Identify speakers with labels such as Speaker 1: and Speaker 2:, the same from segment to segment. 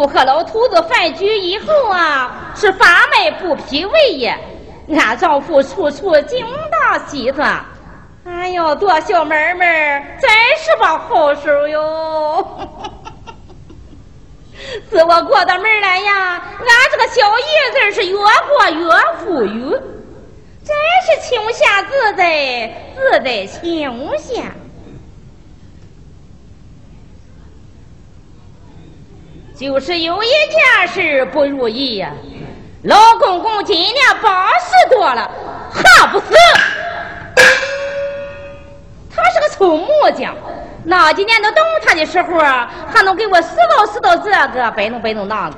Speaker 1: 丈夫和老头子饭局以后啊，是发卖布匹为业。俺丈夫处处精打细算，哎呦，做小买卖真是把好手哟。自我过到门来呀，俺这个小日子是越过越富裕，真是清闲自在，自在清闲。就是有一件事不如意呀，老公公今年八十多了，还不死。他是个臭木匠，那几年都动他的时候啊，还能给我拾到拾到这个，摆弄摆弄那个。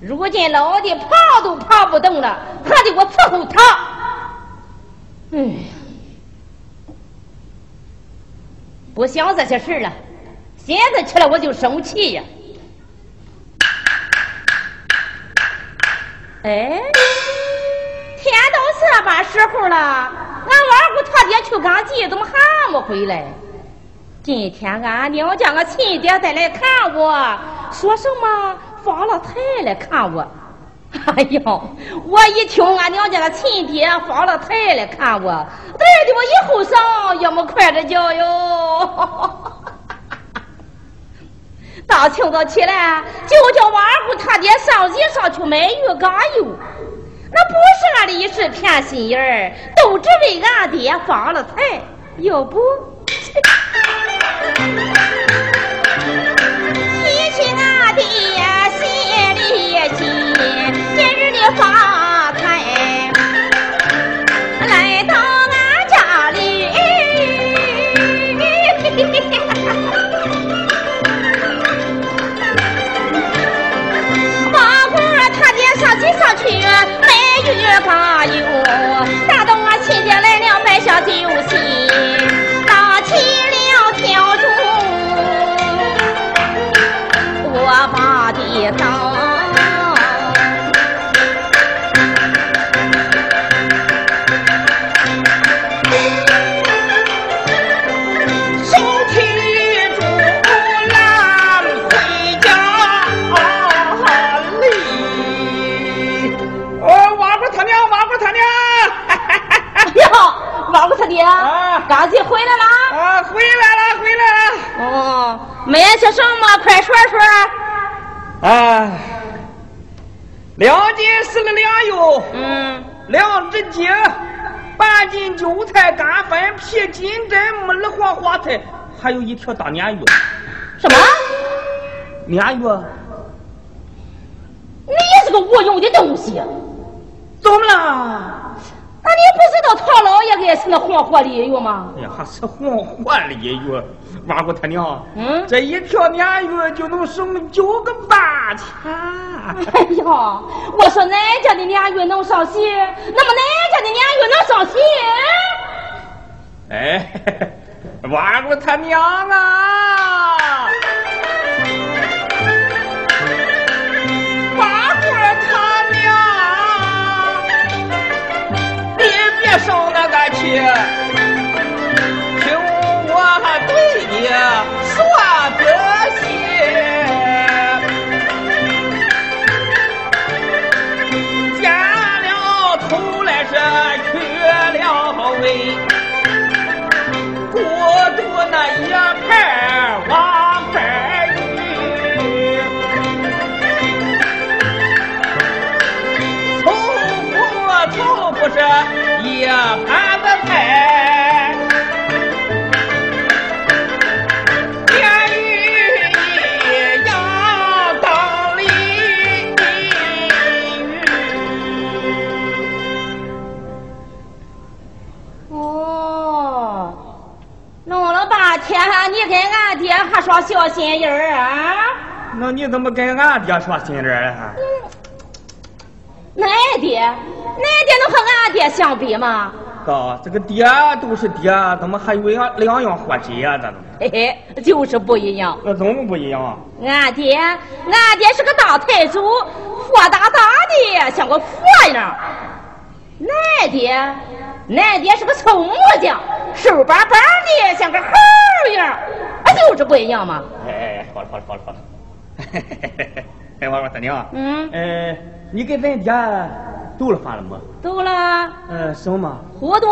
Speaker 1: 如今老的爬都爬不动了，还得我伺候他。哎，不想这些事了，现在起来我就生气呀。哎，天都这把时候了，俺二姑他爹去赶集，怎么还没回来？今天俺娘家俺亲爹再来看我，说什么发了财来看我。哎呦，我一听俺娘家的亲爹发了财来看我，得的我一后上也没快着叫哟。大清早起来，就叫我二姑他爹上街上去买鱼缸油，那不是俺的一时偏心眼儿，都只为俺爹发了财，要不。提起俺爹心里急，今日的发加油！大东啊，亲爹来了，摆下酒席，啊，刚姐回来了
Speaker 2: 啊，回来了，回来了。
Speaker 1: 哦，买些什么？快说说。
Speaker 2: 啊，两斤十个粮油，
Speaker 1: 嗯，
Speaker 2: 两只鸡，半斤韭菜干粉皮，金针木耳黄花菜，还有一条大鲶鱼。
Speaker 1: 什么？
Speaker 2: 鲶鱼？
Speaker 1: 你也是个无用的东西。
Speaker 2: 怎么了？
Speaker 1: 那你不知道唐老爷爱吃那黄花鲤鱼吗？
Speaker 2: 哎呀，还是黄花鲤鱼，挖过他娘。
Speaker 1: 嗯，
Speaker 2: 这一条鲶鱼就能省九个八千。
Speaker 1: 哎呀，我说恁家的鲶鱼能上戏？那么恁家的鲶鱼能上戏？
Speaker 2: 哎，挖过他娘啊！受那个气，听我对你
Speaker 1: 小心眼儿啊？
Speaker 2: 那你怎么跟俺爹说心眼儿
Speaker 1: 啊？俺爹。俺爹能和俺爹相比吗？
Speaker 2: 哥，这个爹都是爹，怎么还有两两样活计呀？这都。
Speaker 1: 嘿嘿，就是不一样。
Speaker 2: 那怎么不一样啊？
Speaker 1: 俺爹，俺爹是个大财主，火大大的，像个佛样。俺爹，俺爹是个臭木匠，瘦巴巴的，像个猴样。哎就是不一样嘛。
Speaker 2: 哎哎，好了好了好了好了。嘿嘿嘿嘿，哎，娃娃大娘。
Speaker 1: 嗯。
Speaker 2: 呃，你给咱爹斗了饭了吗？
Speaker 1: 斗了。
Speaker 2: 呃，什么？
Speaker 1: 糊涂。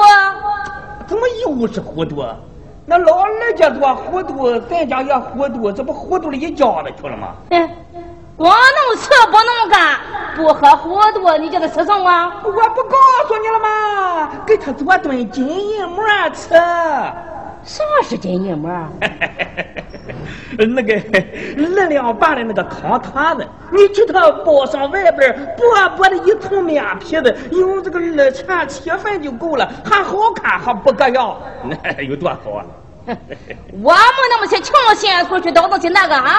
Speaker 2: 怎么又是糊涂？那老二家多糊涂，咱家也糊涂，这不糊涂了一家子去了吗？
Speaker 1: 哎，光能吃不能干，不喝糊涂，你叫他吃什么？
Speaker 2: 我不告诉你了吗？给他做顿金银馍吃。
Speaker 1: 啥是真银馍？
Speaker 2: 那个二两半的那个糠团子，你给它包上外边薄薄的一层面皮子，用这个二钱七分就够了，还好看还不搁样，那 有多好啊！
Speaker 1: 我没那么些穷闲出去倒腾去那个啊！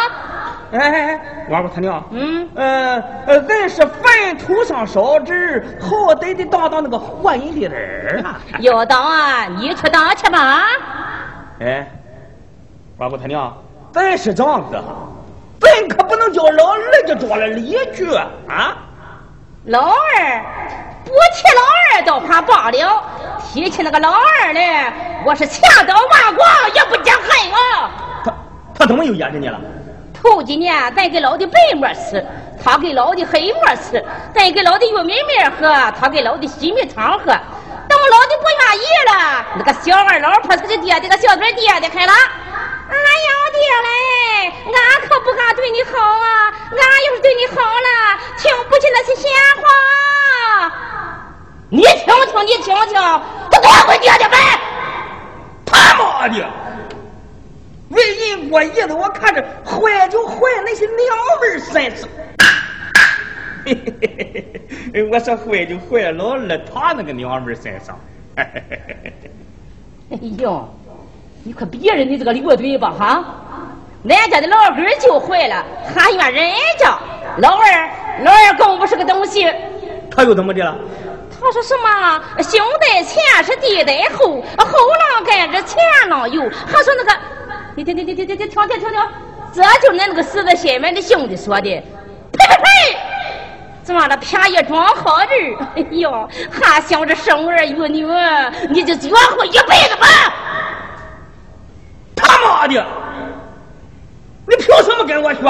Speaker 2: 哎哎哎，娃娃他娘，
Speaker 1: 嗯
Speaker 2: 呃呃，咱是坟头上烧纸，好歹得当当那个活人的人啊！
Speaker 1: 要当啊，你去当去吧。
Speaker 2: 哎，娃娃他娘，咱是这样子哈，咱可不能叫老二就抓了离去啊！
Speaker 1: 老二不提老二倒还罢了，提起那个老二来，我是千刀万剐也不解恨啊！
Speaker 2: 他他怎么又压着你了？
Speaker 1: 头几年咱给老的白馍吃，他给老的黑馍吃；咱给老的玉米面喝，他给老的西米汤喝。等老的不愿意了，那个小二老婆他就爹的个小嘴爹的开了。俺要爹嘞，俺可不敢对你好啊！俺要是对你好了，听不起那些闲话。你听听，你听听，他多会爹的呗！
Speaker 2: 他妈的！为人过日子，我看着坏就坏那些娘们身上。嘿嘿嘿我说坏就坏老二他那个娘们身上。哎
Speaker 1: 呦，你可别人你这个驴嘴吧哈！俺家的老根就坏了，还怨人家老二，老二更不是个东西。
Speaker 2: 他又怎么的了？
Speaker 1: 他说什么？兄在前是弟在后后浪跟着前浪游还说那个停停停停停停停停听这就是那个狮子新闻的兄弟说的呸呸呸装了便宜装好人哎呦还想着生儿育女你就绝活一辈子吧
Speaker 2: 他妈的你凭什么跟我学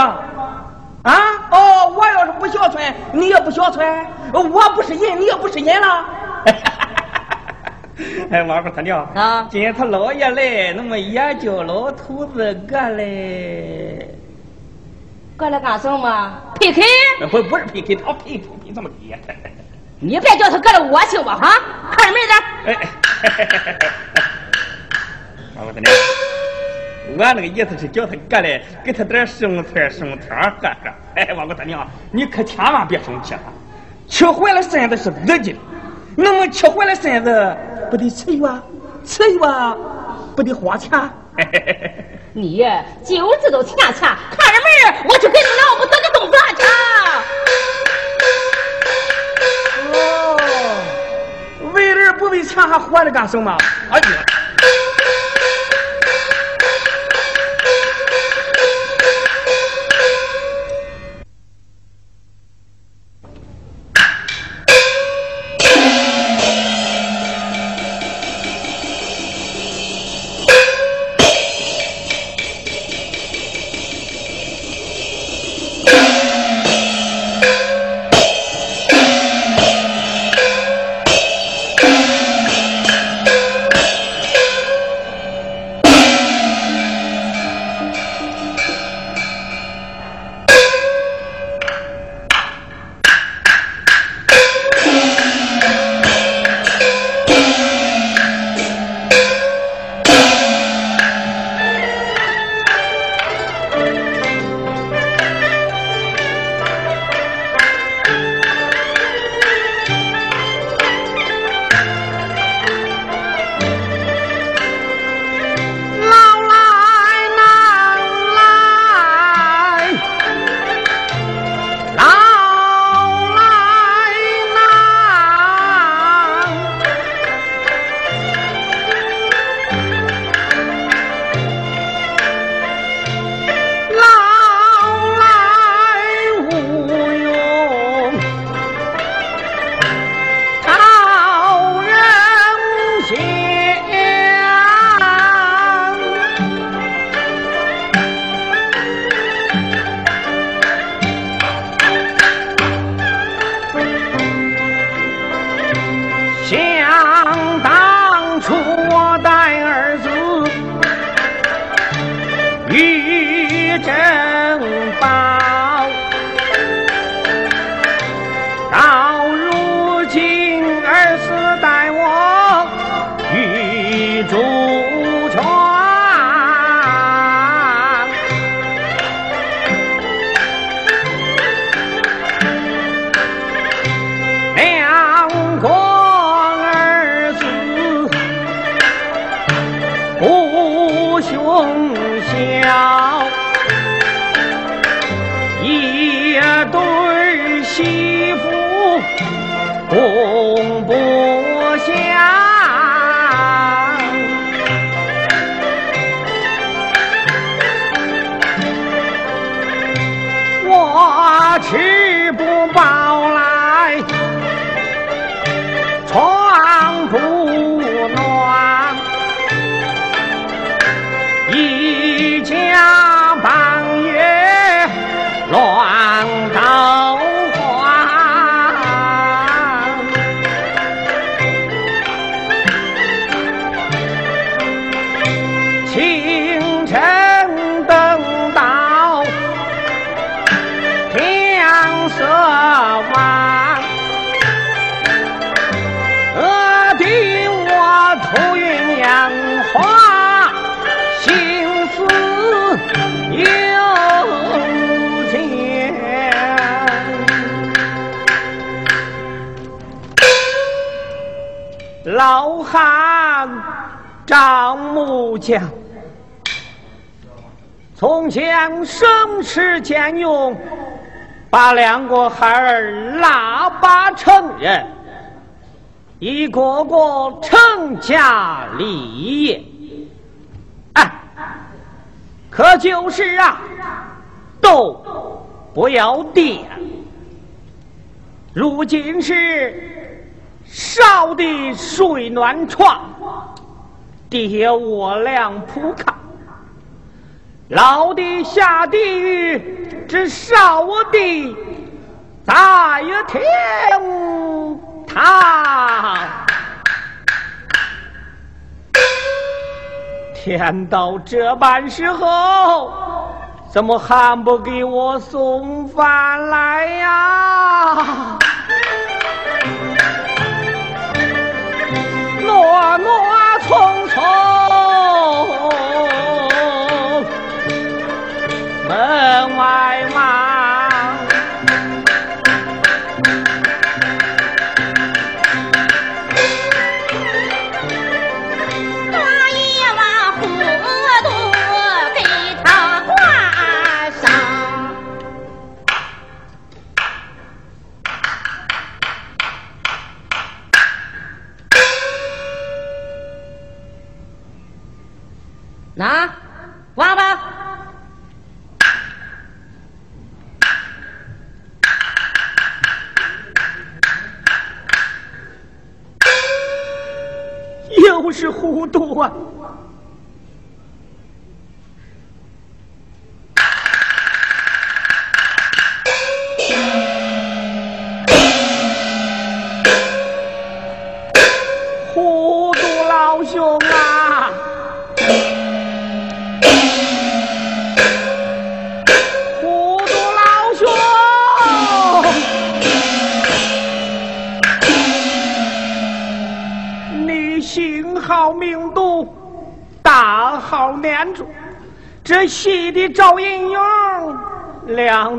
Speaker 2: 啊？哦，我要是不孝顺，你也不孝顺。我不是人，你也不是人了。哎，王八他娘
Speaker 1: 啊！
Speaker 2: 今天他姥爷来，那么也叫老头子过来。
Speaker 1: 过来干什么？配开？
Speaker 2: 不，不是配开，他配配你这么低。
Speaker 1: 你别叫他过来恶心吧，哈！开门
Speaker 2: 点。哎，王八他娘。我那个意思是叫他过来，给他点生菜生汤喝喝。哎，王八他娘，你可千万别生气了，吃坏了身子是自己的，那么吃坏了身子不得吃药？吃药不得花钱？
Speaker 1: 你就知道钱钱，看着门我就给你了不得的动饭去。
Speaker 2: 哦，为人不为钱还活着干什么？哎呀！
Speaker 3: Torn! 木匠，从前省吃俭用，把两个孩儿拉拔成人，一个个成家立业。哎，可就是啊，都不要爹。如今是少的睡暖床，爹卧凉铺炕，老的下地狱，这少的在天堂。天到这般时候，怎么还不给我送饭来呀？诺诺
Speaker 1: 从
Speaker 3: 不是糊涂啊！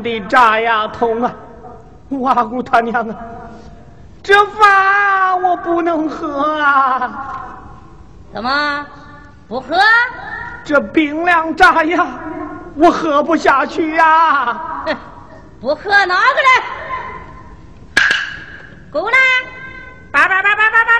Speaker 3: 你炸呀痛啊哇姑他娘啊这饭我不能喝啊。
Speaker 1: 怎么？不喝？
Speaker 3: 这冰凉炸呀我喝不下去呀
Speaker 1: 不喝哪个嘞过来。叭叭叭叭叭叭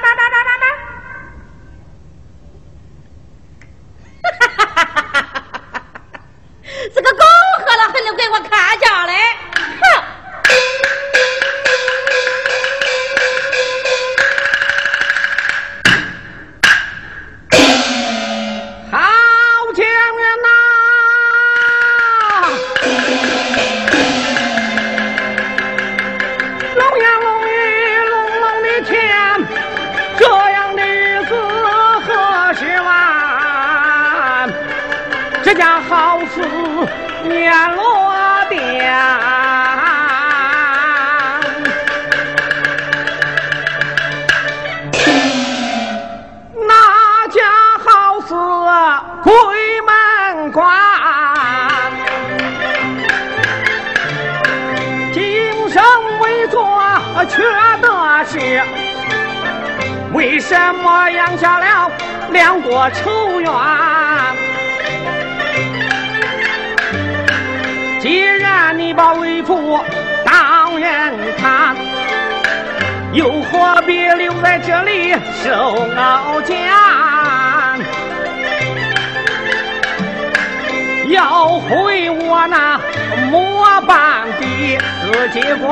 Speaker 3: 自己过，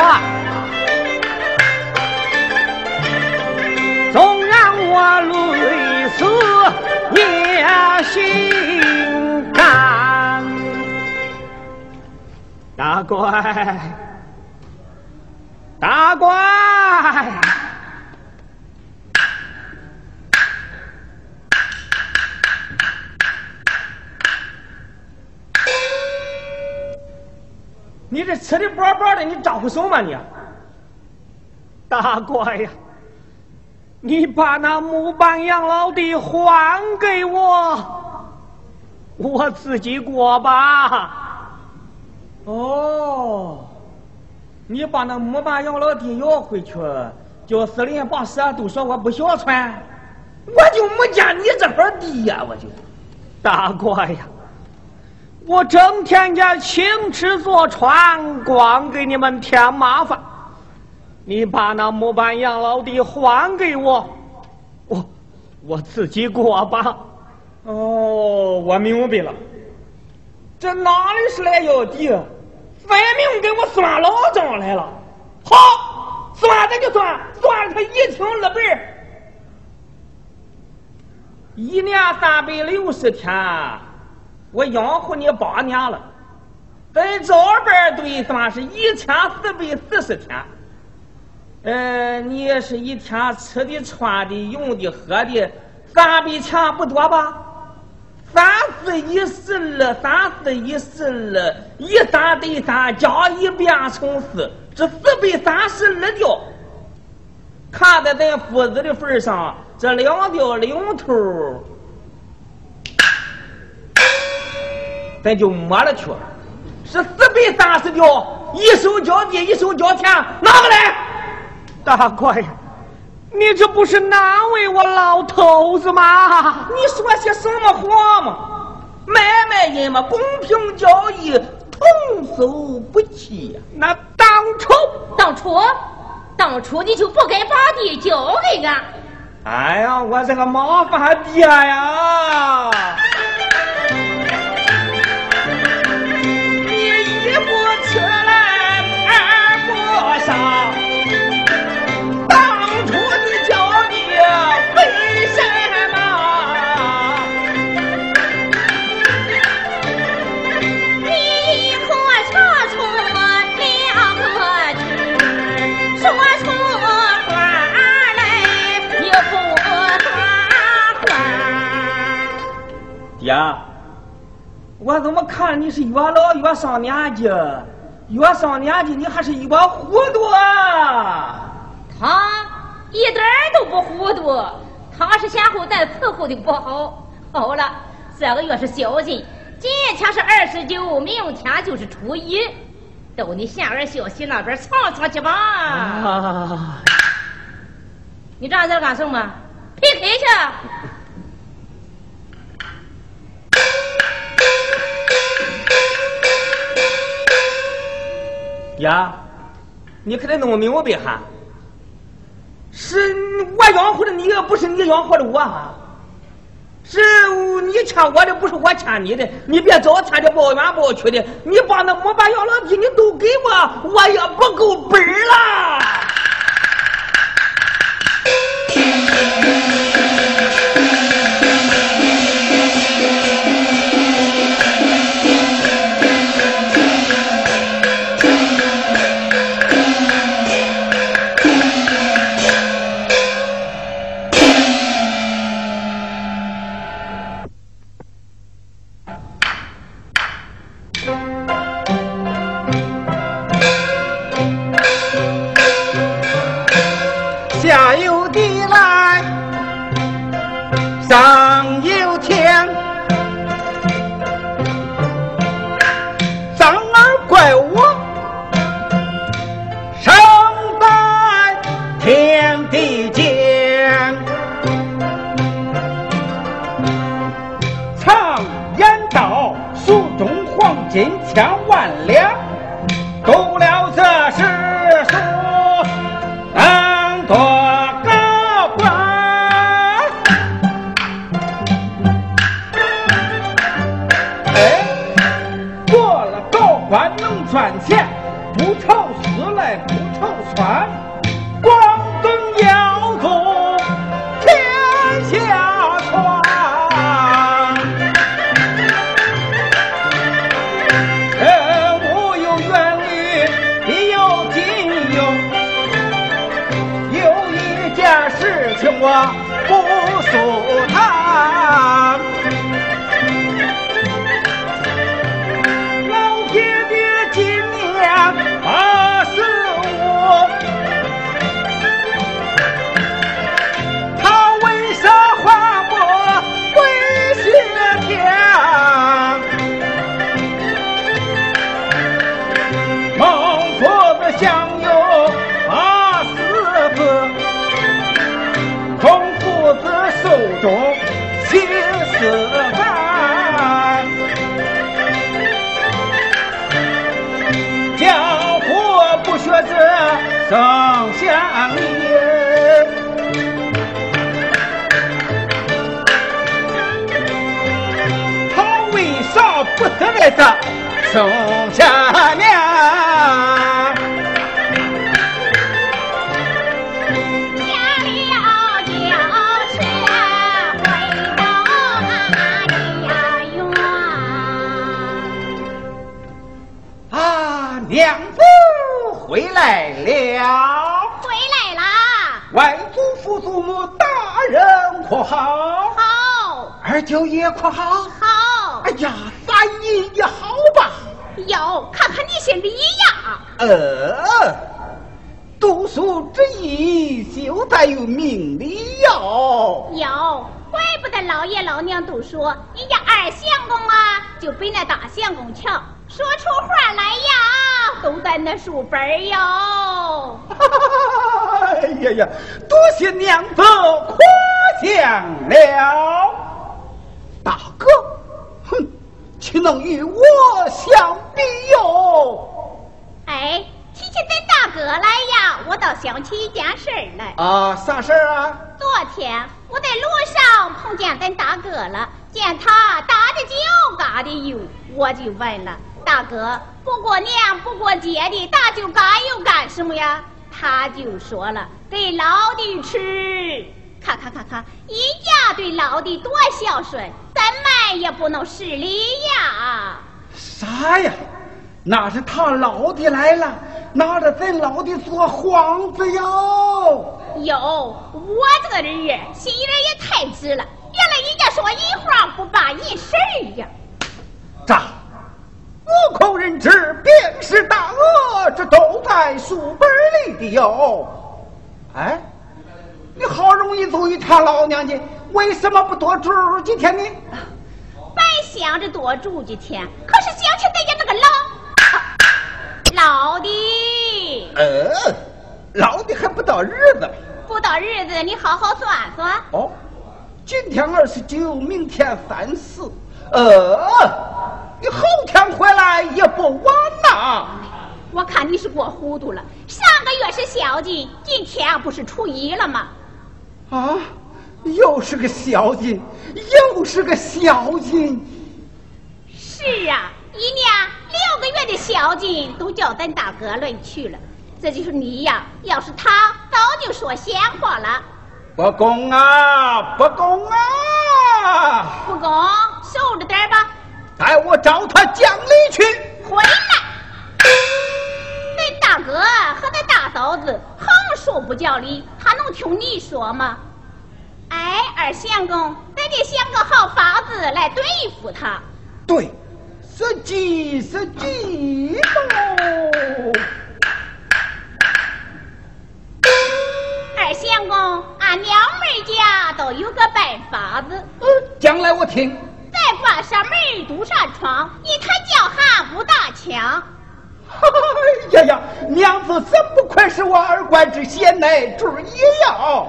Speaker 3: 纵然我累死也心甘。大乖。大乖，你这吃的饱饱的，你招呼什么你？大乖呀，你把那木板养老地还给我，我自己过吧。
Speaker 2: 哦，你把那木板养老地要回去，叫司令把蛇都说我不孝顺，我就没见你这块地呀，我就。
Speaker 4: 大怪呀，我整天家请吃坐穿，光给你们添麻烦。你把那木板养老地还给我，我我自己过吧。
Speaker 2: 哦，我明白了，这哪里是来要地，分明给我算老账来了。好，算咱就算，算他一清二白。一年三百六十天，我养活你八年了，在这边对算是一千四百四十天。嗯，你也是一天吃的、穿的、用的、喝的，三百钱不多吧？三四一十二，三四一十二，一三对三，加一变成四，这四百三十二吊。看在咱父子的份上，这两吊零头，咱就抹了去了。是四百三十吊，一手交地，一手交钱，拿过来。
Speaker 4: 大官人，你这不是难为我老头子吗？
Speaker 2: 你说些什么话嘛？买卖人嘛，公平交易，童叟不欺呀。
Speaker 4: 那当初，
Speaker 1: 当初，当初你就不该把地交给俺。
Speaker 2: 哎呀，我这个麻烦爹呀！上年纪，越上年纪你还是越糊涂啊！
Speaker 1: 他一点都不糊涂，他是先后代伺候的不好。好了，这个月是小人，今天是二十九，明天就是初一，到你县儿小溪那边唱唱去吧。啊！你这样在干什么？PK 去。
Speaker 2: 爹，你可得弄明白哈！是我养活的你，不是你养活的我哈！是你欠我的，不是我欠你的，你别找天的抱怨抱屈的，你把那木板养老金你都给我，我也不够本了。官
Speaker 5: 能赚钱不愁吃来不愁穿光宗要祖天下传。人无
Speaker 2: 有远虑必有近忧有一件事情我
Speaker 5: 生相依。他为啥不得来的宋下娘？娘子回来了，
Speaker 6: 回来啦！
Speaker 5: 外祖父祖母大人可好？
Speaker 6: 好。
Speaker 5: 二舅爷可好？
Speaker 6: 好。
Speaker 5: 哎呀，三姨也好吧？
Speaker 6: 哟，看看你心里呀！
Speaker 5: 呃，读书之意就在于命里哟。
Speaker 6: 哟，怪不得老爷老娘都说，人家二相公啊，就比那大相公强。说出话来呀，都在那书本哟。
Speaker 5: 哎呀呀，多谢娘子夸奖了。大哥，哼，岂能与我相比哟？
Speaker 6: 哎，提起咱大哥来呀，我倒想起一件事来。
Speaker 5: 啊，啥事儿啊？
Speaker 6: 昨天我在路上碰见咱大哥了，见他打的酒，嘎的油，我就问了。大哥，不过年不过节的，大舅干又干什么呀？他就说了，给老的吃。咔咔咔咔，一家对老的多孝顺，怎么也不能失礼呀。
Speaker 5: 啥呀？那是他老的来了，拿着咱老的做幌子哟。
Speaker 6: 哟，我这个人心眼也太直了，原来人家说一话不把一事儿呀。
Speaker 5: 咋？悟空人知，便是大恶，这都在书本里的哟。哎，你好容易走一趟老娘家，为什么不多住几天呢？
Speaker 6: 白想着多住几天，可是想起咱家那个老老的，
Speaker 5: 呃，老的还不到日子。
Speaker 6: 不到日子，你好好算算。
Speaker 5: 哦，今天二十九，明天三十，呃。你后天回来也不晚呐！
Speaker 6: 我看你是过糊涂了。上个月是小金，今天不是初一了吗？
Speaker 5: 啊，又是个小金，又是个小金。
Speaker 6: 是啊，姨娘六个月的小金都叫咱大哥论去了。这就是你呀！要是他早就说闲话了。
Speaker 5: 不公啊！不公啊！
Speaker 6: 不公，收着点吧。
Speaker 5: 带我找他讲理去。
Speaker 6: 回来，那大哥和那大嫂子横竖不讲理，他能听你说吗？哎，二相公，咱得想个好法子来对付他。
Speaker 5: 对，是计是计喽。
Speaker 6: 二相公，俺娘们家都有个办法子。
Speaker 5: 嗯，讲来我听。
Speaker 6: 再关上门，堵上窗，一谈叫喊不打枪。
Speaker 5: 哎呀呀，娘子真不愧是我二官之贤内助也要。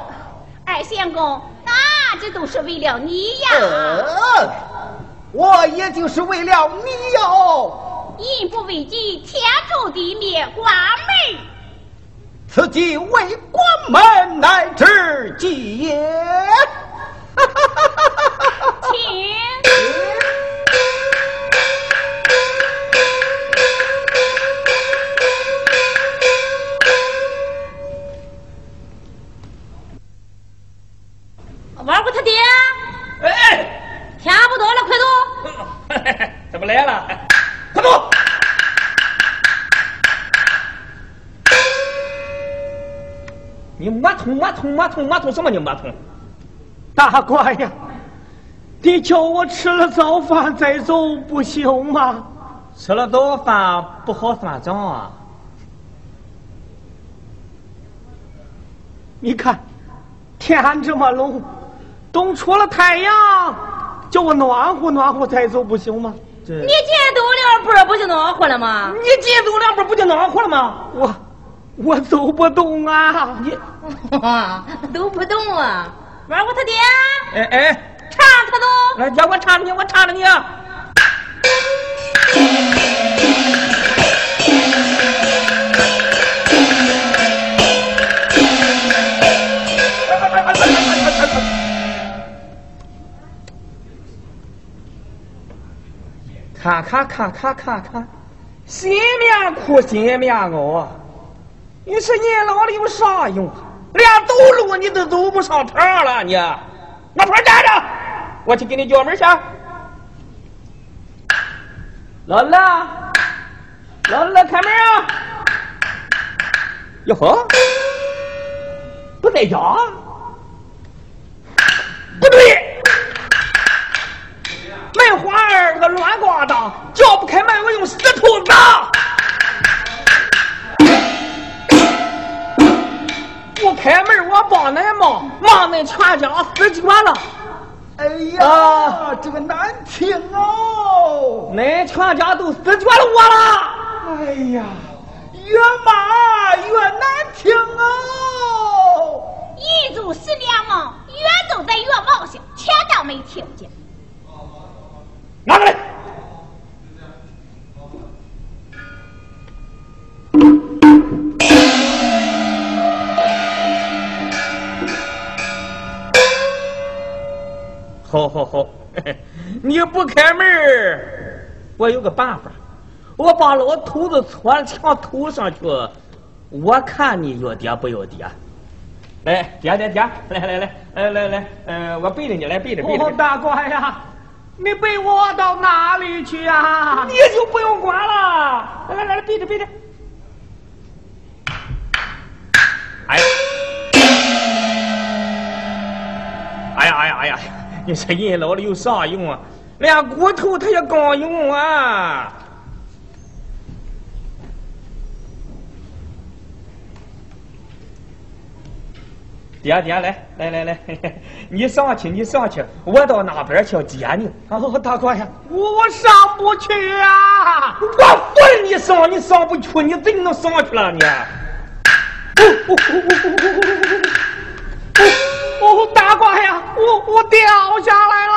Speaker 6: 二相公，那这都是为了你呀。
Speaker 5: 呃，我也就是为了你哟。
Speaker 6: 人不为己，天诛地灭，关门。
Speaker 5: 此计为关门乃至计也。
Speaker 2: 没通，没通，没通，没通什么？你没通？
Speaker 5: 大官呀！你叫我吃了早饭再走不行吗？
Speaker 2: 吃了早饭不好算账啊！
Speaker 5: 你看，天这么冷，等出了太阳，叫我暖和暖和再走不行吗？
Speaker 1: 你进走两步不就暖和了吗？
Speaker 2: 你进走两步不就暖和了吗？
Speaker 5: 我我走不动啊！
Speaker 2: 你
Speaker 1: 走不动啊！玩我他爹！
Speaker 2: 哎哎！
Speaker 1: 唱他都！
Speaker 2: 来，叫我唱着你，我唱着你。看看看看看看，新棉裤，新棉袄。你说年老了有啥用啊？连走路你都走不上趟了，你。那块站着，我去给你叫门去。老乐，老乐，开门啊！哟呵，不在家。不对，门环儿这个乱挂的，叫不开门，我用石头砸。不开门，我帮恁忙，忙恁全家死绝了。
Speaker 4: 哎呀，这个难听哦！
Speaker 2: 恁全家都死绝了我了。
Speaker 4: 哎呀，越骂越难听哦！
Speaker 6: 一祖十年梦，越走在越冒险，全当没听见。
Speaker 2: 拿过来。好好好，你不开门我有个办法，我把老头子戳墙头上去，我看你要爹不要爹。来，爹爹爹，来来来，来来来，嗯，我背着你来，背着背着。
Speaker 4: 大官呀，你背我到哪里去呀？
Speaker 2: 你就不用管了，来来来，背着背着。哎呀，哎呀哎呀哎呀！你说人老了有啥用啊？连骨头他也刚用啊！爹爹来来来来，你上去你上去，我到那边去接你。
Speaker 4: 哦，大官呀，我我上不去
Speaker 2: 啊！我问你上，你上不去，你怎能上去了
Speaker 4: 你？大官呀，我我掉下来了！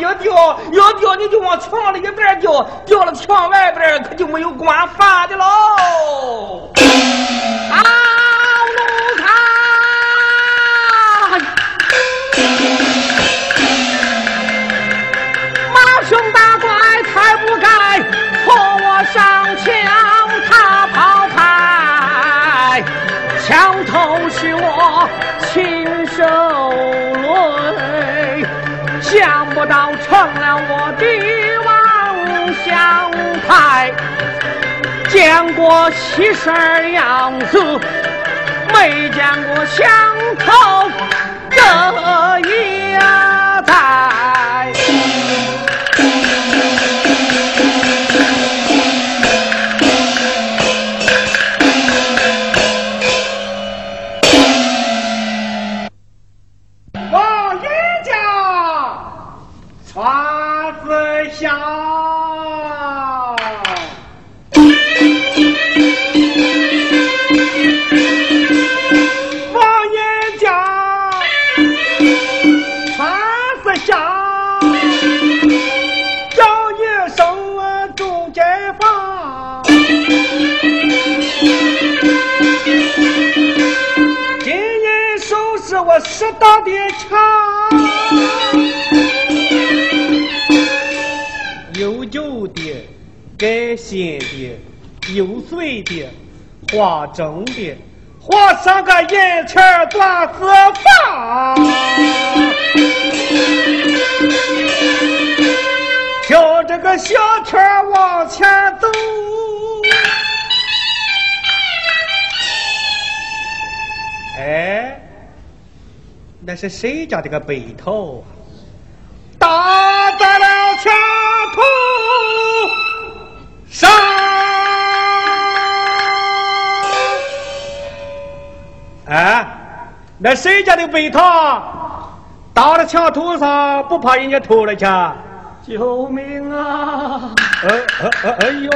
Speaker 2: 要掉要掉，你就往墙里边掉，掉了墙外边可就没有管饭的喽！
Speaker 4: 啊，奴才！马兄大怪才不该和我上墙，他跑开，墙头是我亲。受累，想不到成了我的王相台，见过七十二样子，没见过相头这一在。适当的唱，有旧的，改新的，有碎的，花整的，画上个银钱缎子发，挑这个小车往前走。哎。那是谁家的个背头啊？打在了墙头上。哎，那谁家的背头打在墙头上，不怕人家偷了去？救命啊！呃呃呃，哎呦！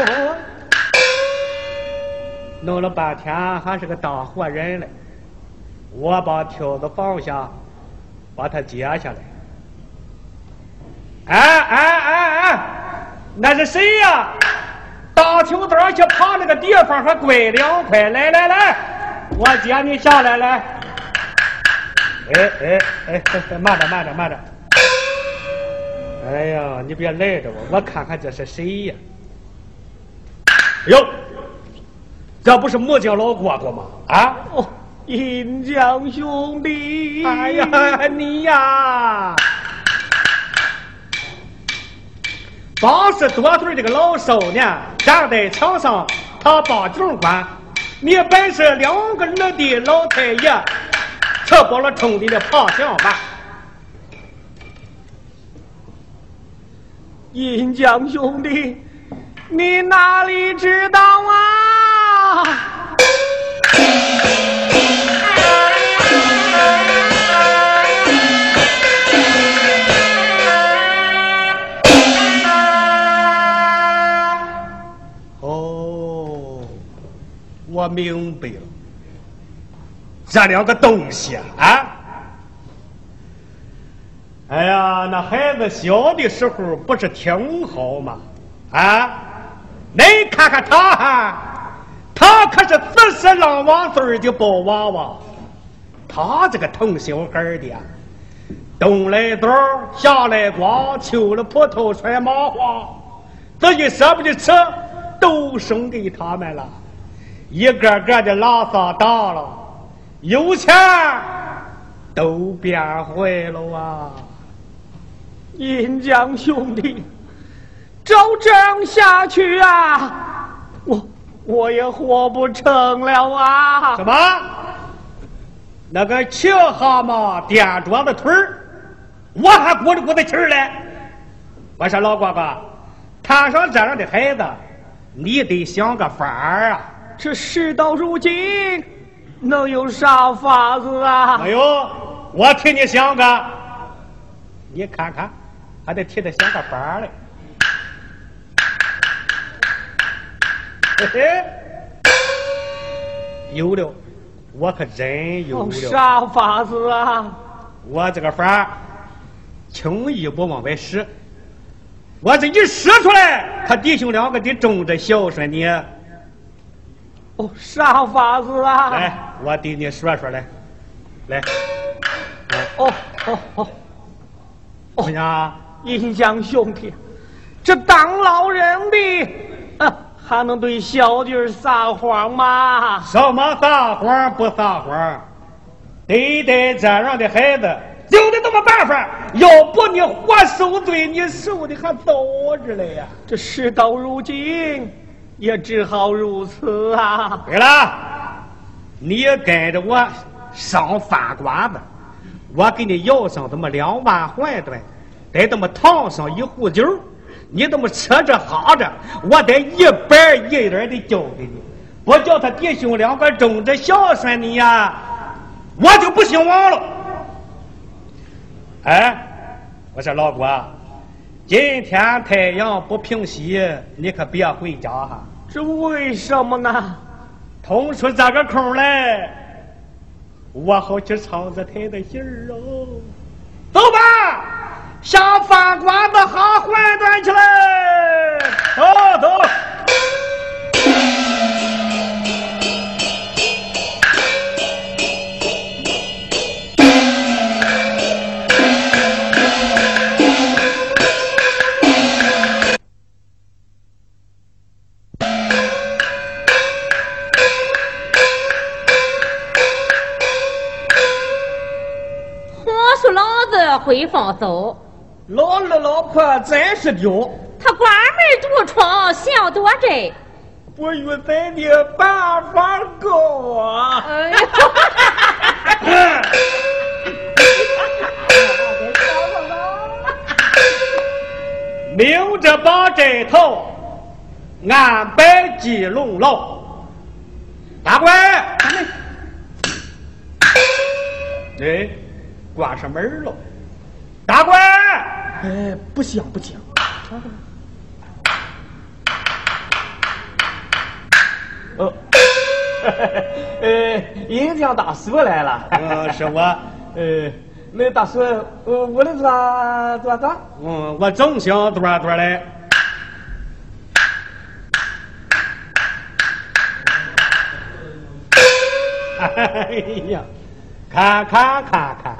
Speaker 4: 弄了半天还是个大活人嘞！我把挑子放下。把它接下来！哎哎哎哎，那是谁呀？大清早去爬那个地方还怪凉快！来来来，我接你下来来。哎哎哎，慢着慢着慢着。哎呀，你别赖着我，我看看这是谁呀？哟，这不是木匠老蝈蝈吗？啊？
Speaker 3: 哦，银江兄弟。
Speaker 4: 哎呀，你呀，八十多岁这个老少年，站在墙上，他把酒管。你本是两个儿的老太爷，吃饱了撑的的胖相吧？
Speaker 3: 银江兄弟，你哪里知道啊？
Speaker 4: 我明白了，这两个东西啊。哎呀，那孩子小的时候不是挺好吗？啊，你看看他哈，他可是四十郎王岁的宝娃娃，他这个疼小孩的，冬来枣，夏来瓜，秋了葡萄，穿麻花，自己舍不得吃，都送给他们了，一个个的拉萨大了，有钱都变坏了啊！
Speaker 3: 银江兄弟，照这样下去啊，我我也活不成了啊！
Speaker 4: 什么？那个青蛤蟆垫桌子腿儿，我还鼓着鼓着气儿嘞！我说老哥哥，摊上这样的孩子，你得想个法儿啊！
Speaker 3: 这事到如今，能有啥法子啊？
Speaker 4: 哎呦，我替你想个，你看看。还得替他想个法儿嘞，嘿嘿，有了，我可真有了。
Speaker 3: 啥法子啊？
Speaker 4: 我这个法儿轻易不往外使，我这一使出来，他弟兄两个得争着孝顺你。
Speaker 3: 哦，啥法子啊？
Speaker 4: 来，我对你说说来，来。
Speaker 3: 哦哦哦，
Speaker 4: 怎么样？
Speaker 3: 银匠兄弟，这当老人的，啊，还能对小弟撒谎吗？
Speaker 4: 什么撒谎不撒谎？对待这样的孩子，就得这么办法。要不你活受罪，你受的还早着嘞呀！
Speaker 3: 这事到如今，也只好如此啊。
Speaker 4: 对了，你跟着我上饭馆子，我给你要上这么两碗馄饨。得这么烫上一壶酒，你这么吃着喝着，我得一板一眼的教给你，不叫他弟兄两个争着孝顺你呀，我就不姓王了。哎，我说老郭，今天太阳不平息，你可别回家哈。
Speaker 3: 这为什么呢？
Speaker 4: 腾出这个空来，我好去唱这台的戏儿哦。走吧。向饭馆子哈馄饨去了，走。
Speaker 1: 老
Speaker 4: 二老婆真是刁，
Speaker 1: 他关门独闯，想多窄，
Speaker 4: 不与咱的办法高啊！哎呀，明着把这头，安排鸡笼牢。大官，哎，关上门了。大官，
Speaker 3: 哎，不响不响。
Speaker 4: 哦，
Speaker 3: 呃，银匠大叔来了。
Speaker 4: 呃，是我。
Speaker 3: 呃，那大叔，呃，我的做做啥？
Speaker 4: 嗯，我正想做做嘞。哎呀，看看看看。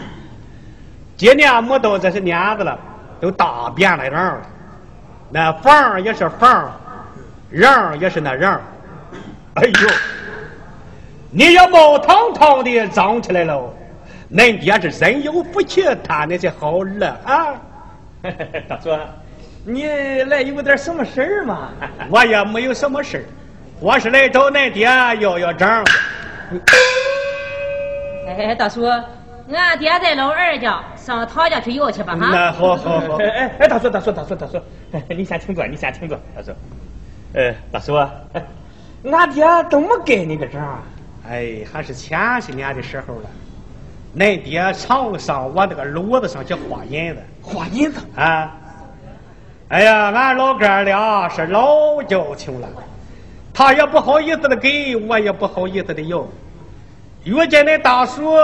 Speaker 4: 今年没到这些年子了，都大变了样了。那房也是房，人也是那人。哎呦，你也冒堂堂的长起来了。恁爹是真有福气，他那些好儿啊。
Speaker 2: 大叔，你来有点什么事儿吗？
Speaker 4: 我也没有什么事儿，我是来找恁爹要要账。
Speaker 1: 哎，大叔，俺爹在老二家，上他家去要去吧哈。
Speaker 4: 那好好好。
Speaker 2: 哎哎，大叔大叔大叔大叔，你先请坐，你先请坐，大叔。哎，大叔，俺 爹怎么给你个账？
Speaker 4: 哎，还是前些年的时候了。恁爹常上我那个炉子上去花银子，
Speaker 2: 花银子
Speaker 4: 啊！哎呀，俺老哥俩是老交情了，他也不好意思的给，我也不好意思的要。遇见那大叔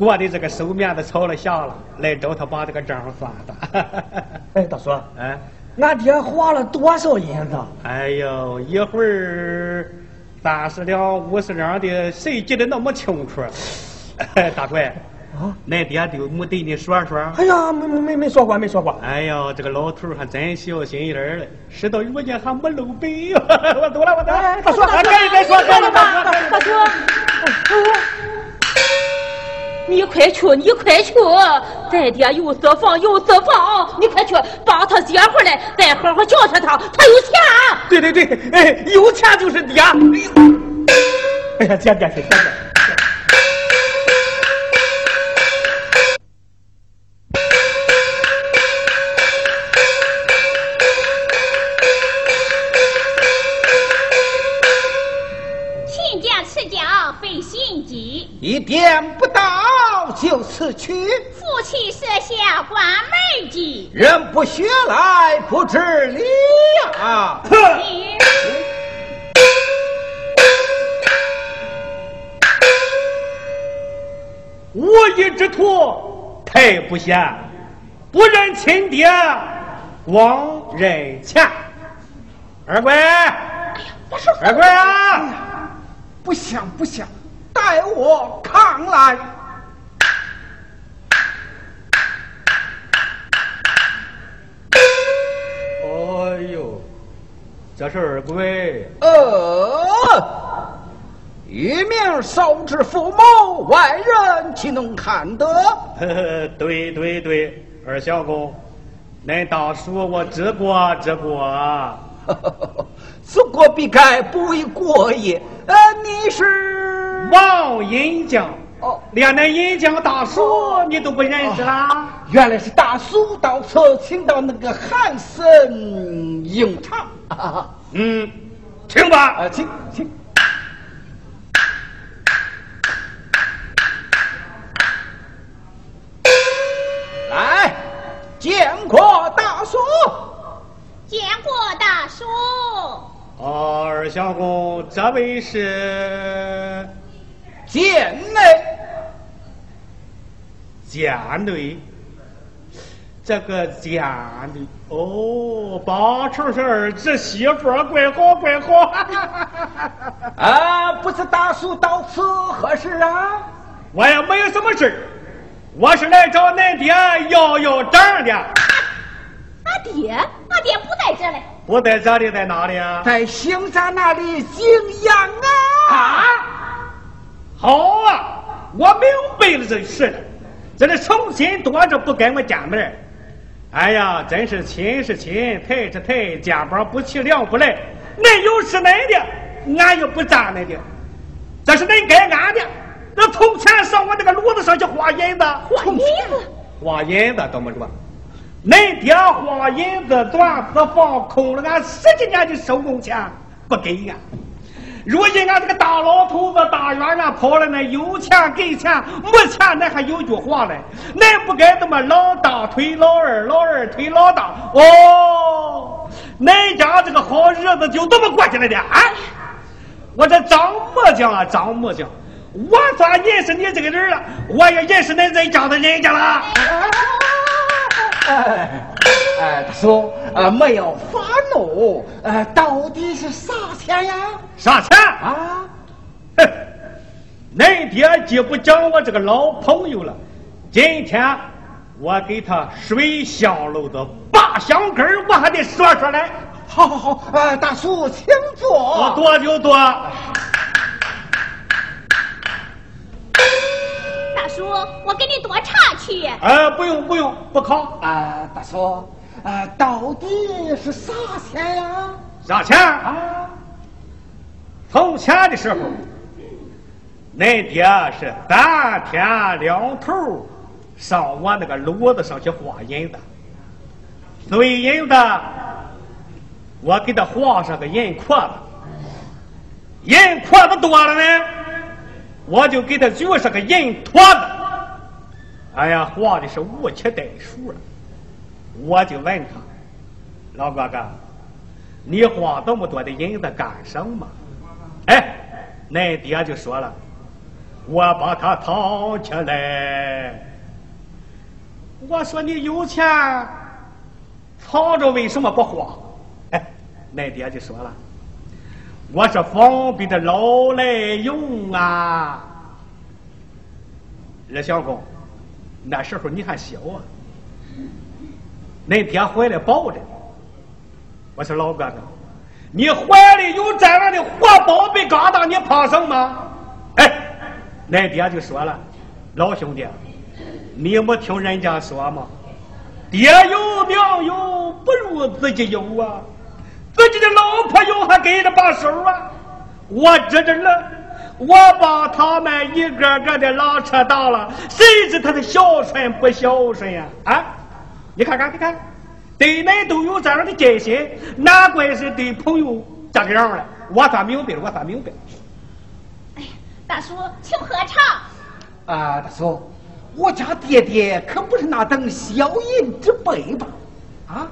Speaker 4: 过的这个手面子朝了下了，来找他把这个账算
Speaker 2: 算。哎，大叔，
Speaker 4: 哎，
Speaker 2: 俺爹花了多少银子？
Speaker 4: 哎呦，一会儿三十两、五十两的，谁记得那么清楚？大贵啊，恁爹都没对你说说？
Speaker 2: 哎呀，没没没没说过，没说过。
Speaker 4: 哎呀，这个老头还真小心眼儿嘞，事到如今还没露背。我走了，我走了。
Speaker 2: 大叔，赶紧再说，赶紧大
Speaker 1: 大叔，你快去，你快去！咱爹有私房，有私房，你快去把他接回来，再好好教训他。他有钱。
Speaker 2: 对对对，哎，有钱就是爹。哎呀，姐姐，谢谢。
Speaker 5: 一点不到就此去，
Speaker 6: 夫妻设下关门计，
Speaker 5: 人不学来不知礼呀！
Speaker 4: 无义之徒太不贤，不认亲爹，枉认钱。二贵，二贵啊！
Speaker 5: 不想不想。待我扛来。
Speaker 4: 哎呦，这是二贵。
Speaker 5: 呃，一名少之父母，外人岂能看得？
Speaker 4: 呵呵，对对对，二小公，恁大叔我知过知过。
Speaker 5: 此过必改不为过也。呃，你是？
Speaker 4: 王银江，哦，连那银江大叔你都不认识啦？
Speaker 5: 原来是大叔到此请到那个汉森用场。
Speaker 4: 嗯，请吧，
Speaker 5: 啊，请请。来，见过大叔。
Speaker 6: 见过大叔。
Speaker 4: 哦，二小公，这位是。
Speaker 5: 贱内，
Speaker 4: 贱内，这个贱内哦，八成是儿子媳妇儿，怪好怪好。
Speaker 5: 啊，不是大叔到此何事啊？
Speaker 4: 我也没有什么事我是来找恁爹要要账的。
Speaker 6: 俺爹，俺爹不在这里。
Speaker 4: 不在这里，在哪里啊？
Speaker 5: 在邢山那里景阳
Speaker 4: 啊。啊。好啊，我明白了这事了。这里诚心多着不跟我见面哎呀，真是亲是亲，抬是抬，肩膀不齐，两不来。恁有是恁的，俺又不占恁的。这是恁该俺的。那从前上我那个炉子上去花银子，
Speaker 6: 花银子，
Speaker 4: 花银子怎么着？恁爹花银子钻子房，空了俺十几年的收工钱，不给俺。如今俺这个大老头子大院院跑了，那有钱给钱，没钱那还有句话嘞，恁不该这么老大推老二，老二推老大。哦，恁家这个好日子就这么过去了的啊！我这张木匠啊，张木匠，我算认识你这个人了，我也认识恁这家的人家了。
Speaker 5: 哎，哎，大叔，呃，没有发怒，呃，到底是啥钱呀？
Speaker 4: 啥钱啊？哼，恁爹既不讲我这个老朋友了，今天我给他水香楼的八香根我还得说出来。
Speaker 3: 好好好，呃，大叔请坐。
Speaker 4: 我多就多。
Speaker 6: 大叔，我给你多茶去。
Speaker 4: 呃，不用不用，不考。
Speaker 3: 啊，大叔，呃，到底是啥钱呀？
Speaker 4: 啥钱？
Speaker 3: 啊，
Speaker 4: 从前的时候，恁爹是三天两头上我那个炉子上去化银子，碎银子，我给他画上个银壳子，银壳子多了呢，我就给他举上个银坨子。哎呀，画的是无七代数了，我就问他，老哥哥。你花这么多的银子干什么？哎，恁爹就说了，我把它藏起来。我说你有钱，藏着为什么不花？哎，恁爹就说了，我是方便的老来用啊。二相公，那时候你还小啊，恁爹回来抱着。我说老哥哥，你怀里有这样的活宝贝疙瘩，你怕什么？哎，恁爹就说了，老兄弟，你没听人家说吗？爹有娘有，不如自己有啊！自己的老婆又，还给人把手啊！我指着了，我把他们一个个的拉扯大了，谁知他的孝顺不孝顺呀？啊，你看看，你看。对恁都有这样的戒心，难怪是对朋友这个样了。我算明白了，我算明白。
Speaker 6: 哎呀，大叔，请喝茶。
Speaker 3: 啊，大叔，我家爹爹可不是那等小人之辈吧？啊，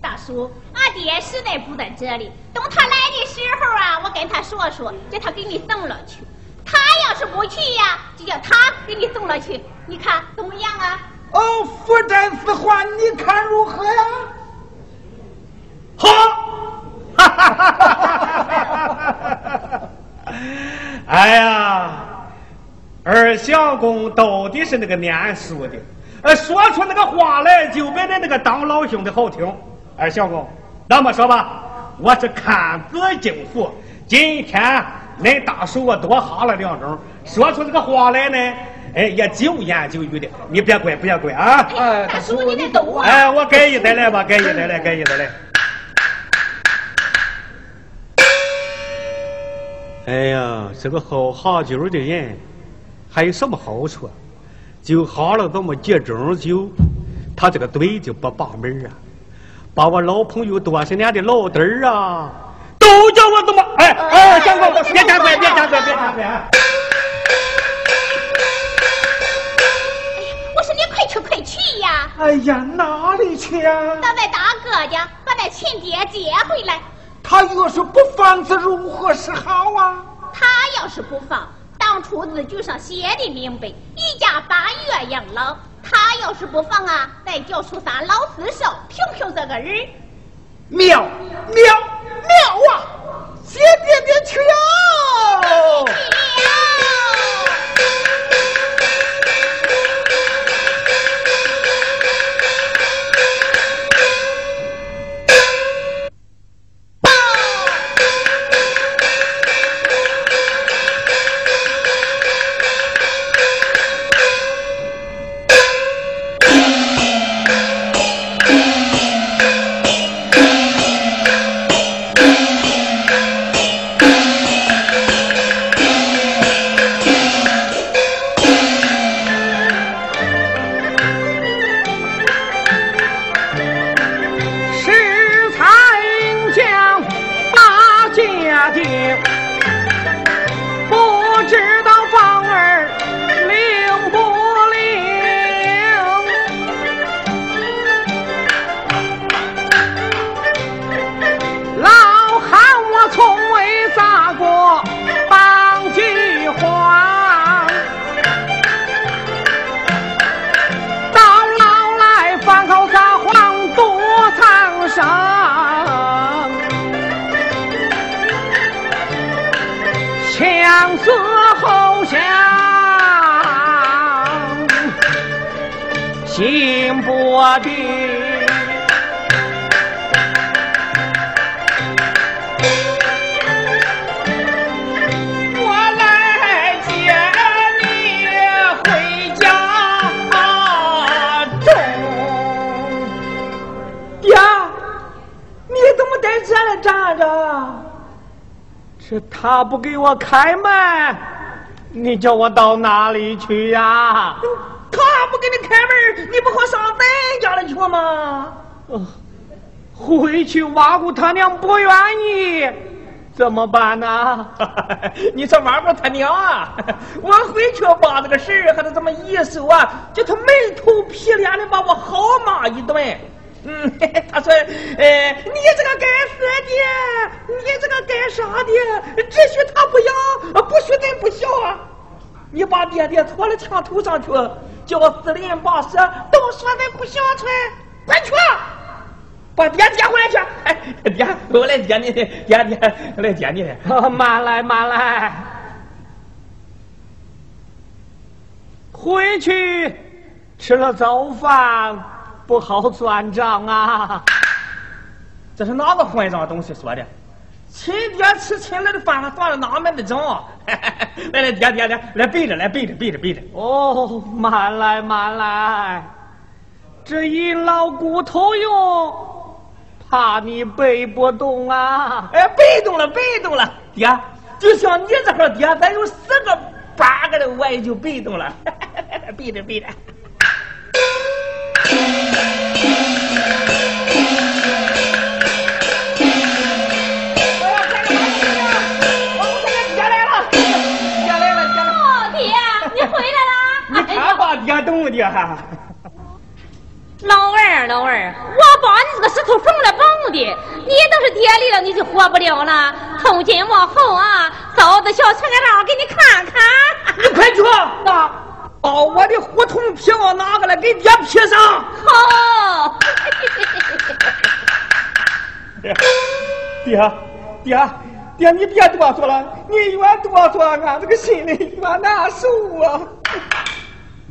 Speaker 6: 大叔，俺爹实在不在这里。等他来的时候啊，我跟他说说，叫他给你送了去。他要是不去呀，就叫他给你送了去。你看怎么样啊？
Speaker 3: 哦，父债子还，你看如何呀？
Speaker 4: 好，哈哈哈哈哈！哎呀，二相公到底是那个念书的，呃，说出那个话来就比恁那个当老兄的好听。二相公，那么说吧，我是看子敬父。今天恁大叔我多哈了两盅，说出这个话来呢。哎，也九言九语的，你别怪，别怪啊！
Speaker 6: 哎，大叔，你得懂啊！
Speaker 4: 哎，我改一再来吧，改一再来，改一再来。哎呀，这个好哈酒的人，还有什么好处？就喝了这么几盅酒，他这个嘴就不把门啊！把我老朋友多少年的老底儿啊，都叫我怎么？哎哎，别见怪，别见怪，别见怪。
Speaker 3: 哎呀，哪里去呀？
Speaker 6: 到那大哥家把那亲爹接回来。
Speaker 3: 他要是不放，这如何是好啊？
Speaker 6: 他要是不放，当初字据上写的明白，一家八月养老。他要是不放啊，再叫出三老四少，评评这个人。
Speaker 3: 妙妙妙啊！接爹爹去呀！不给我开门，你叫我到哪里去呀？
Speaker 2: 他不给你开门，你不好上咱家里去吗？
Speaker 3: 回去挖苦他娘不愿意，怎么办呢？
Speaker 2: 你说挖苦他娘啊？我回去把这个事儿和他这么一说啊，叫他闷头皮脸的把我好骂一顿。嗯，他说：“哎，你这个该死的，你这个该杀的，只许他不养，不许咱不孝啊！你把爹爹拖到墙头上去，叫四邻八舍都说咱不孝顺，快去，把爹接回来去！哎，爹，我来接你，爹爹，我来接你。
Speaker 3: 慢来，慢来，回去吃了早饭。”不好算账啊！
Speaker 2: 这是哪个混账东西说的？亲爹吃亲来的饭，还算了哪门的账？来来，爹爹 来，来背着，来背着，背着，背着。
Speaker 3: 哦，慢来，慢来，这一老骨头哟，怕你背不动啊！
Speaker 2: 哎，背动了，背动了，爹，就像你这号爹，咱有十个八个的，我也就背动了。背着，背着。爹动的哈，
Speaker 1: 老二老二，我把你这个石头缝了蹦的，你都是跌里了你就活不了了。从今往后啊，嫂子小穿个袄给你看看。
Speaker 2: 你快去啊！把我的胡同皮袄拿过来给爹披上。
Speaker 1: 好。
Speaker 2: 爹爹爹，你别哆嗦了，你越哆嗦，俺这个心里越难受啊。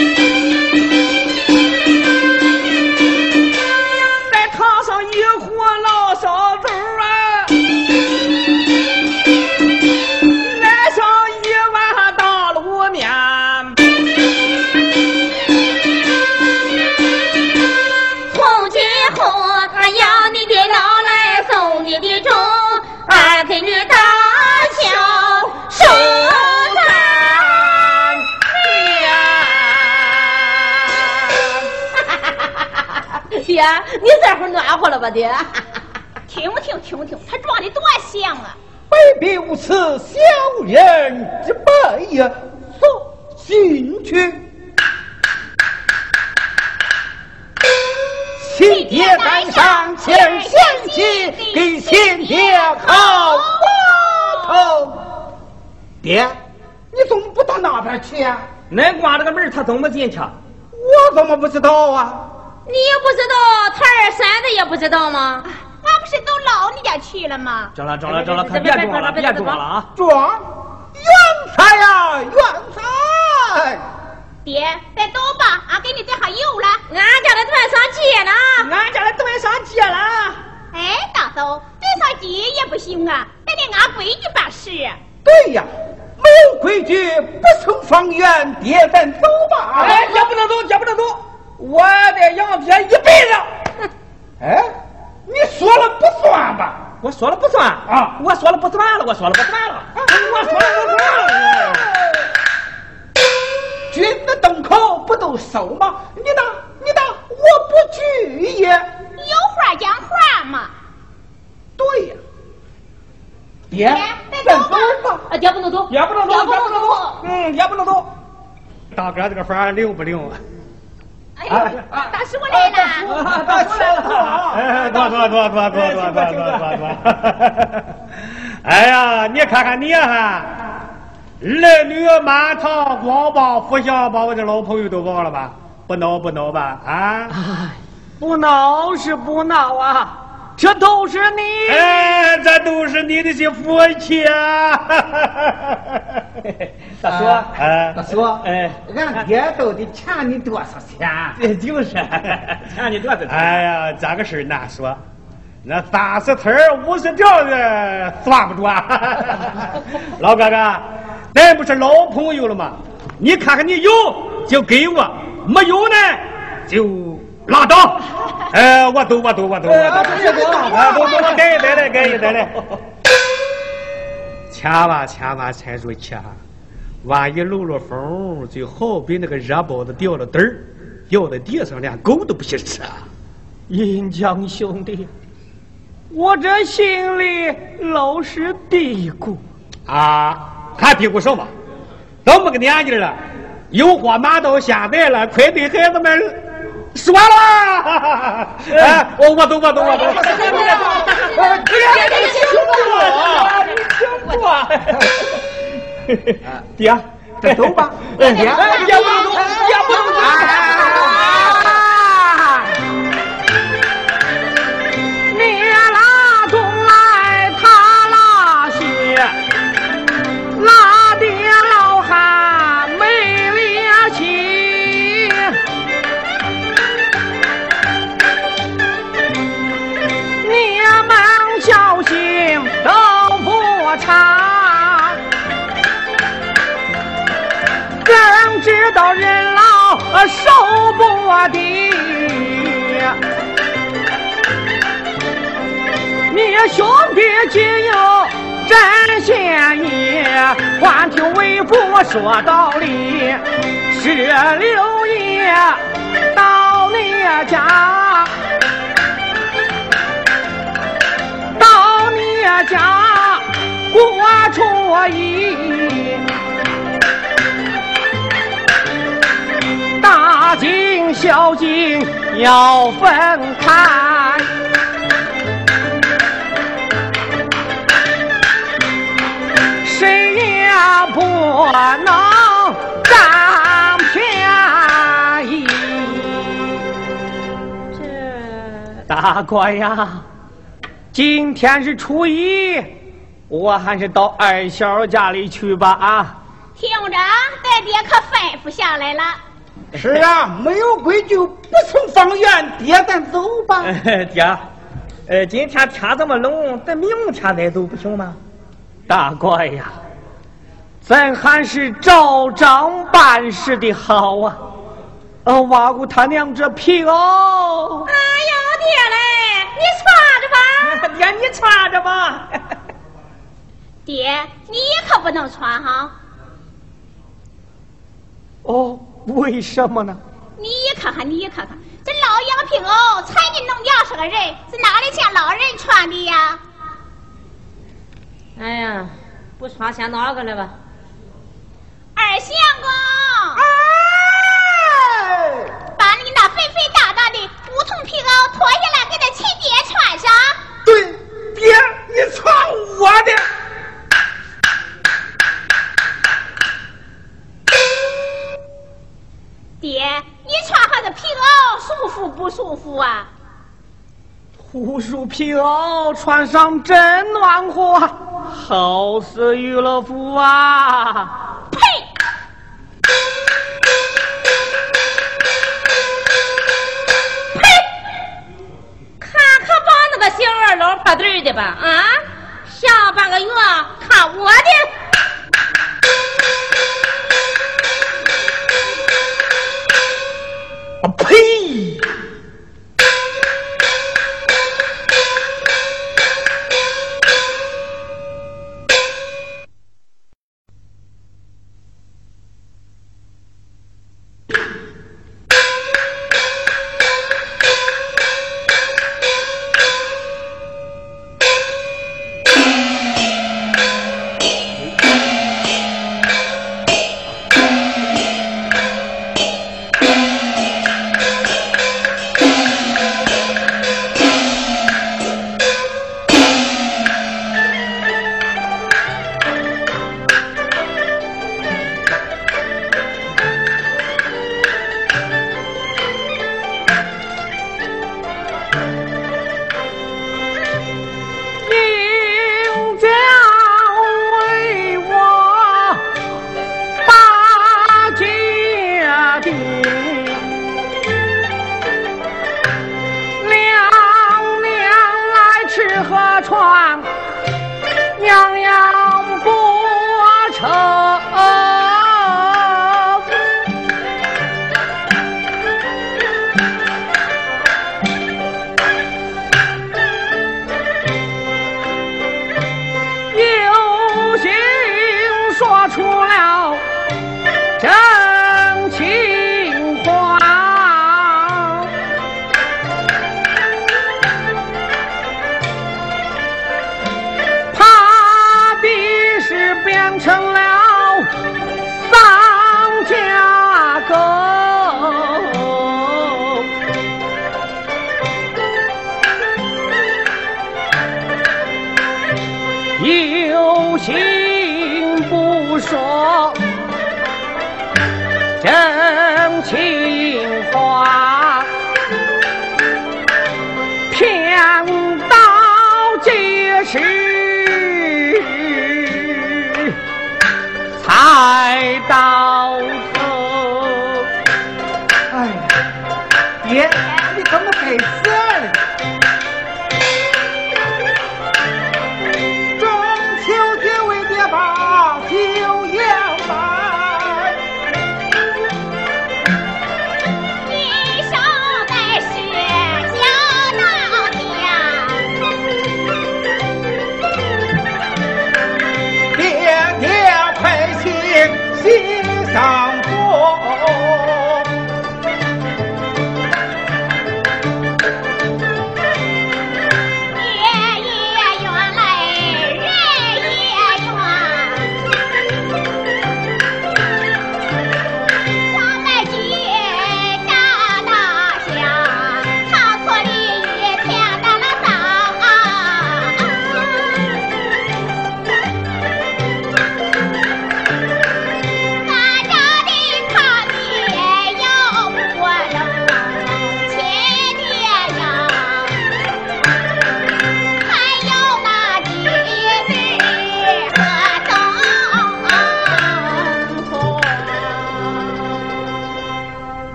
Speaker 2: thank you. 扇。
Speaker 1: 你这会儿暖和了吧，爹？
Speaker 6: 听听听听，他装的多像啊！
Speaker 2: 卑鄙无耻，小人之辈呀！说进去，亲爹在上，请先起，给亲爹叩瓦头。爹，你怎么不到那边去呀？
Speaker 5: 恁关这个门，他怎么进去？
Speaker 2: 我怎么不知道啊？
Speaker 1: 你也不知道，他二婶子也不知道吗？
Speaker 6: 俺不是都老你家去了吗？
Speaker 5: 中了，中了，中了，可别装了，别装了啊！
Speaker 2: 装，冤财呀，冤财！
Speaker 6: 爹，再走吧，俺给你带上油了。
Speaker 1: 俺家的炖上街了，
Speaker 2: 俺家的炖上街了。
Speaker 6: 哎，大嫂，炖上鸡也不行啊，得给俺闺女办事。
Speaker 2: 对呀，没有规矩不成方圆。爹，咱走吧。
Speaker 5: 哎，也不能走，也不能走。我的养爹一辈子
Speaker 2: 哎？你说了不算吧。
Speaker 5: 我说了不算。
Speaker 2: 啊。
Speaker 5: 我说了不算了我说了不算了。我说了不算了。
Speaker 2: 君子动口不动手吗？你呢你呢我不去也你
Speaker 6: 有话讲话
Speaker 3: 吗对
Speaker 1: 呀。爹不能走。
Speaker 2: 也不能走
Speaker 1: 也不能
Speaker 2: 走。嗯也不能走。
Speaker 4: 大哥这个法灵不灵啊？
Speaker 6: 哎呀，大师我来了。
Speaker 3: 大师好。
Speaker 4: 哎，坐坐坐坐坐坐坐坐坐坐。哎呀，你看看你哈，儿女满堂光把福相把我的老朋友都忘了吧？不恼不恼吧？啊？
Speaker 3: 不恼是不恼啊，这都是你。
Speaker 4: 哎，这都是你的些福气啊！
Speaker 2: 大叔，
Speaker 4: 哎，
Speaker 3: 大叔，
Speaker 2: 哎，
Speaker 3: 俺爹到底欠你多少钱？
Speaker 2: 这就是，欠你多少钱？
Speaker 4: 哎呀，这个事儿难说，那三十条五十条的算不着。老哥哥，咱不是老朋友了吗？你看看你有就给我，没有呢就拉倒。哎，我走我走我走我走，哎，都都我给一袋来，给一袋来。千万千万踩住气哈！万一漏了风，就好比那个热包子掉了底儿，掉在地上，连狗都不许吃。
Speaker 3: 银江兄弟，我这心里老是嘀咕
Speaker 4: 啊，还嘀咕什么？这么个年纪了，有话拿到现在了，快对孩子们说了。哎，我我走我走我走。
Speaker 3: 你听过？
Speaker 4: 爹，
Speaker 3: 这走吧。
Speaker 4: 爹，爹不能走，爹不能走。
Speaker 3: 不差。知道人老受不的，你兄弟既有真心意，还听为父说道理。是六爷到你家，到你家过初一。大惊小惊要分开，谁也不能占便宜。这大官呀，今天是初一，我还是到二小家里去吧啊！
Speaker 6: 听着，咱爹可吩咐下来了。
Speaker 3: 是啊，没有规矩不成方圆。爹，咱走吧。
Speaker 2: 爹，呃，今天天这么冷，咱明天再走不行吗？
Speaker 3: 大哥呀，咱还是照章办事的好啊。呃，挖过他娘这皮袄。
Speaker 1: 哎呀，爹嘞，你穿着吧。
Speaker 2: 爹，你穿着吧。
Speaker 6: 爹，你可不能穿哈。
Speaker 3: 哦。为什么呢？
Speaker 6: 你看看，你看看，这老羊皮袄，才你弄娘是个人，是哪里像老人穿的呀？
Speaker 1: 哎呀，不穿先哪个了吧？
Speaker 6: 二相公，哎，把你那肥肥大大的梧桐皮袄脱下来，给他亲爹穿上。
Speaker 3: 对，爹，你穿我的。
Speaker 6: 爹，你穿上的皮袄舒服不舒服啊？
Speaker 3: 胡叔皮袄穿上真暖和，好似娱乐服啊！
Speaker 6: 呸！
Speaker 1: 呸！看可把那个小二老婆对的吧？啊，下半个月看我的。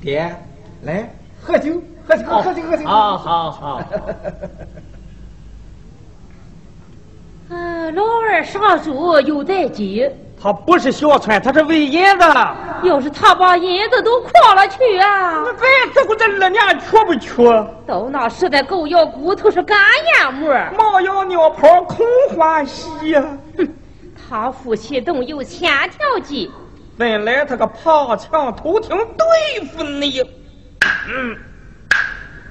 Speaker 5: 爹，来喝酒，喝酒，喝酒，喝酒。
Speaker 3: 好好好，
Speaker 1: 嗯，老二上书有待急，
Speaker 3: 他不是小船，他是喂银子。
Speaker 1: 要是他把银子都诓了去啊，
Speaker 3: 那咱这不这二年缺不缺？
Speaker 1: 到那时的狗咬骨头是干眼沫。
Speaker 3: 猫咬尿泡空欢喜呀、
Speaker 1: 哼，他夫妻都有千条计，
Speaker 3: 本来他个爬墙偷听对付你。嗯，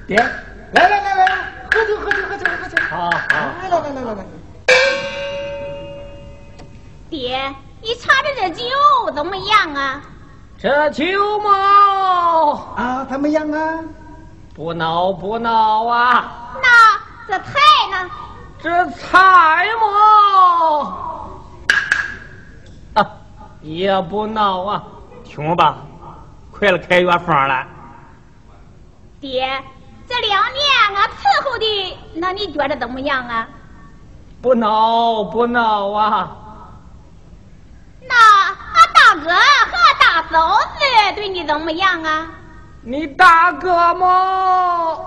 Speaker 5: 爹，来来来来，喝酒，喝酒，喝酒，喝酒。
Speaker 3: 好好。
Speaker 5: 来来来来来来。
Speaker 6: 爹，你尝尝这酒怎么样啊？
Speaker 3: 这酒嘛，
Speaker 5: 啊，怎么样啊？
Speaker 3: 不孬不孬啊！
Speaker 6: 那这菜呢？
Speaker 3: 这菜嘛，啊，也不闹啊。听吧，快了开药方了。
Speaker 6: 爹，这两年俺伺候的，那你觉得怎么样啊？
Speaker 3: 不闹不闹啊！
Speaker 6: 那俺大哥和大嫂子对你怎么样啊？
Speaker 3: 你大哥嘛，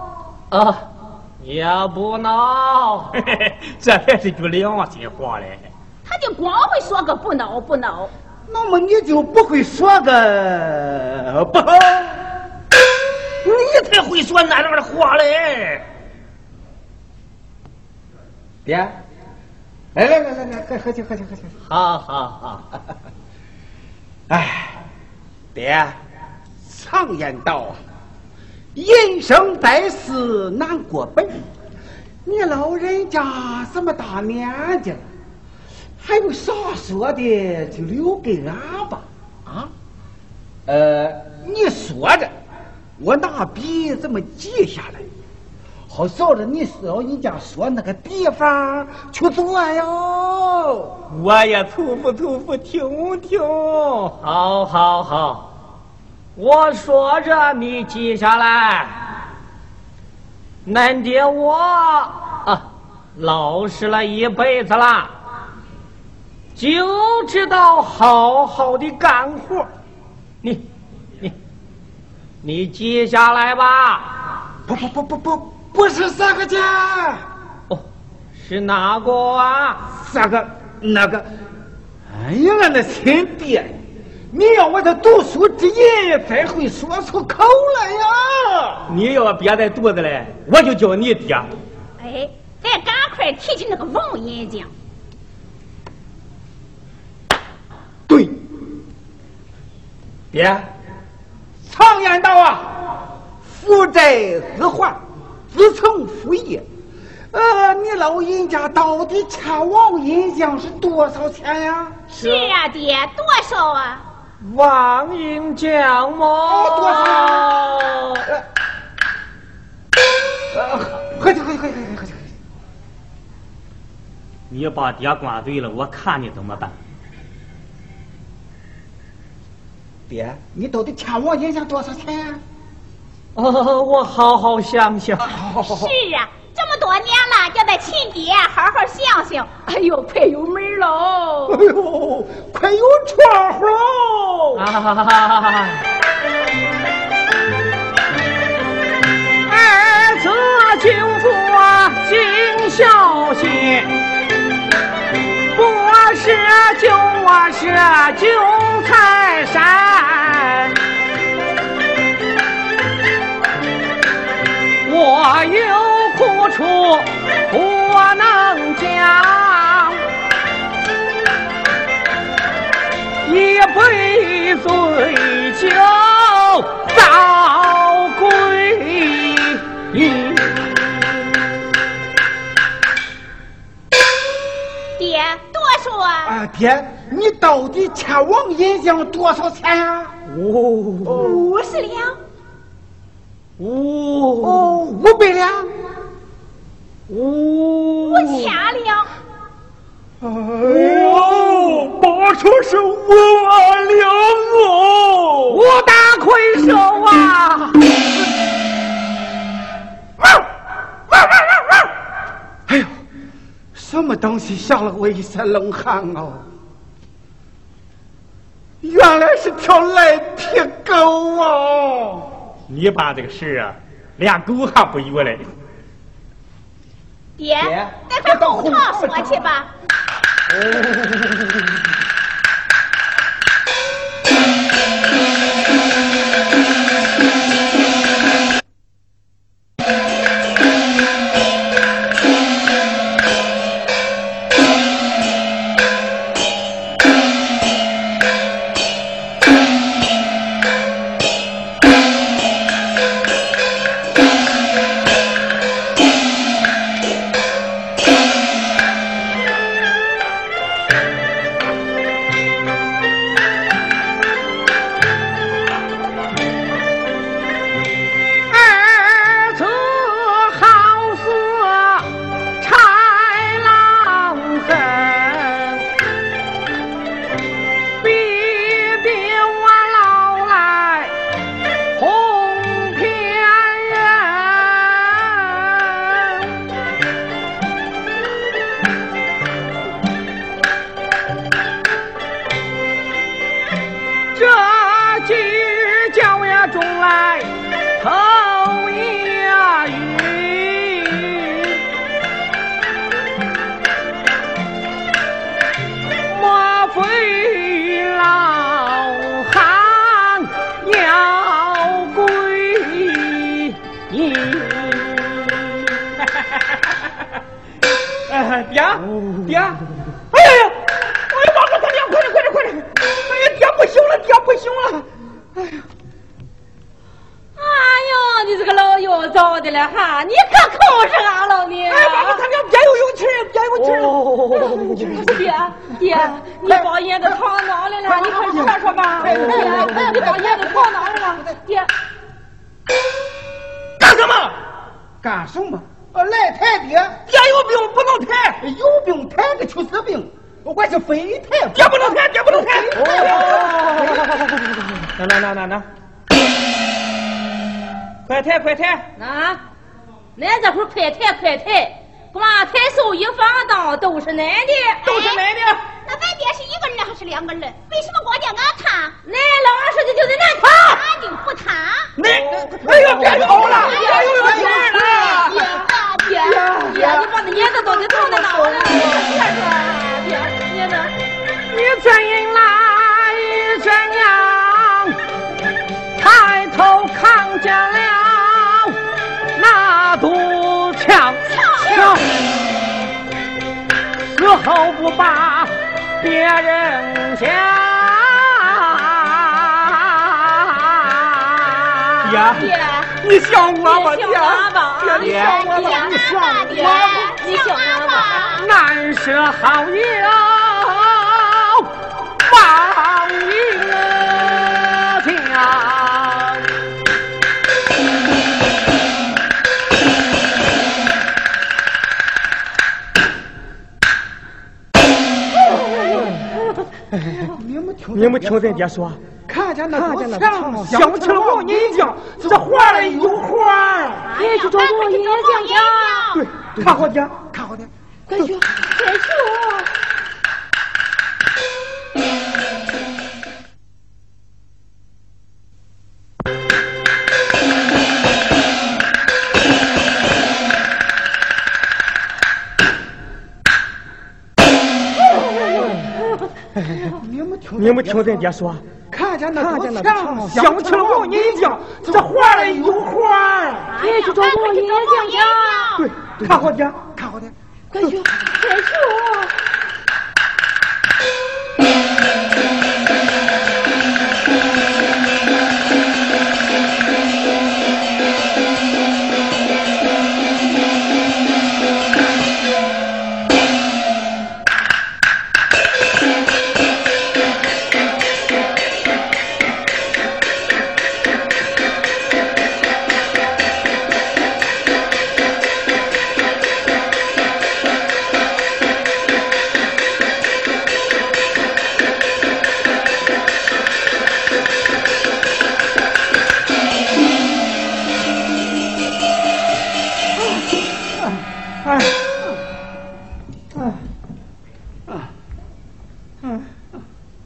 Speaker 3: 啊，也不闹。
Speaker 2: 嘿嘿嘿，这才是句良心话嘞。
Speaker 6: 他就光会说个不闹不孬。
Speaker 5: 那么你就不会说个不好？
Speaker 2: 你才会说那样的话嘞。
Speaker 5: 爹，来来来来来，喝喝酒喝酒喝酒。
Speaker 3: 好好好，
Speaker 5: 哎，爹，常言道啊，人生在世难过本。你老人家这么大年纪了，还有啥说的就留给俺吧。啊，呃，你说着，我拿笔这么记下来，好照着你老人家说那个地方去做哟。
Speaker 2: 我也头不头不听听。
Speaker 3: 好，好，好，我说着你记下来。恁爹我啊，老实了一辈子了，就知道好好的干活。你，你，你记下来吧。
Speaker 5: 不不不不不，不是这个家，
Speaker 3: 哦，是哪个啊？
Speaker 5: 这个那个，哎呀，俺那亲爹，你要我这读书之人才会说出口来呀！
Speaker 2: 你要憋在肚子里，我就叫你爹。
Speaker 6: 哎，咱赶快提起那个王银匠。
Speaker 5: 对，爹，常言道啊，父债子还，子承父业。呃，你老人家到底欠王银匠是多少钱呀？
Speaker 6: 是啊，爹，多少啊？
Speaker 3: 王银匠么？
Speaker 5: 哦多少呃，喝酒喝酒喝酒喝酒喝酒。
Speaker 2: 你把爹灌醉了，我看你怎么办。
Speaker 5: 爹，你到底欠我银匠多少钱呀？
Speaker 3: 哦，我好好想想。
Speaker 6: 是啊，这么多年了，叫咱亲爹好好想想。哎呦，快有门喽！
Speaker 5: 哎呦，快有窗户喽！
Speaker 3: 啊！儿子就做尽孝心，不是就我是九台山，我有苦处不能讲，一杯醉酒遭
Speaker 5: 啊，爹，你到底欠王银匠多少钱呀、
Speaker 3: 哦
Speaker 6: 五十两。
Speaker 3: 哦
Speaker 5: 哦，五百两。
Speaker 3: 哦
Speaker 6: 五千两。
Speaker 2: 哎呦，八成是五万两哦！
Speaker 3: 五大亏手啊！
Speaker 5: 哎呦，什么东西吓了我一身冷汗哦！原来是条赖皮狗啊！
Speaker 2: 你把这个事啊，连狗还不如嘞。
Speaker 6: 爹
Speaker 5: 爹，
Speaker 6: 咱回后堂说去吧。
Speaker 1: 是男的，
Speaker 2: 都是男的。
Speaker 6: 那咱爹是一个人还是两个人？为什么光叫俺谈？
Speaker 1: 俺老实的就是俺他。
Speaker 6: 俺就不谈。
Speaker 2: 那，哎呀，别吵了，别有勇气了！
Speaker 1: 爹爹，你把那烟子到底藏在哪了？爹，烟子。
Speaker 3: 你怎来怎样？抬头看见了那堵墙，后不把别人家。
Speaker 2: 爹，
Speaker 1: 爹，
Speaker 2: 你想我吧，
Speaker 1: 你
Speaker 2: 爹爹，你想我吧，
Speaker 1: 你想俺吧，爹，你想我吧。
Speaker 3: 难舍好友望一
Speaker 5: 你没听？
Speaker 2: 你没听咱爹说？
Speaker 5: 看
Speaker 3: 看见那堵墙，想起了王银匠，这画里有画。
Speaker 1: 快去找王银匠去。
Speaker 3: 对，看好点，看好点，
Speaker 1: 快去，快去。
Speaker 3: 你没听人家说，看见那看见那墙，想起了王银匠，这画里有画。
Speaker 1: 快去找王银匠去。
Speaker 3: 对，看好点，看好点，
Speaker 1: 快去，快去。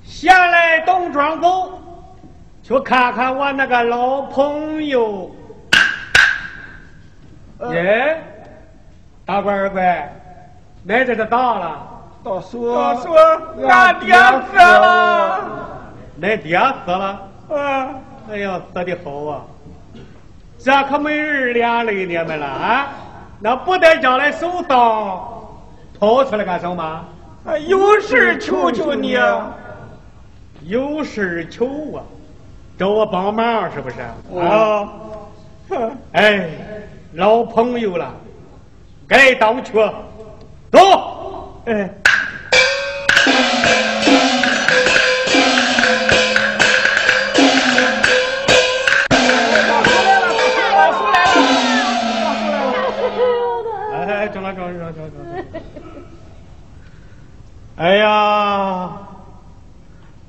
Speaker 4: 下来东庄沟去看看我那个老朋友。耶，大官二官，奶在这打了。
Speaker 3: 大叔，
Speaker 2: 大叔，俺爹死了。
Speaker 4: 恁爹死了？
Speaker 2: 啊。
Speaker 4: 哎呀，死的好啊！这可没人连累你们了啊！那不得将来手刀掏出来干什么？
Speaker 2: 有事求求你。
Speaker 4: 有事求我。找我帮忙是不是？
Speaker 2: 啊，
Speaker 4: 哎，老朋友了，该当去，走，哎。哎，哎呀！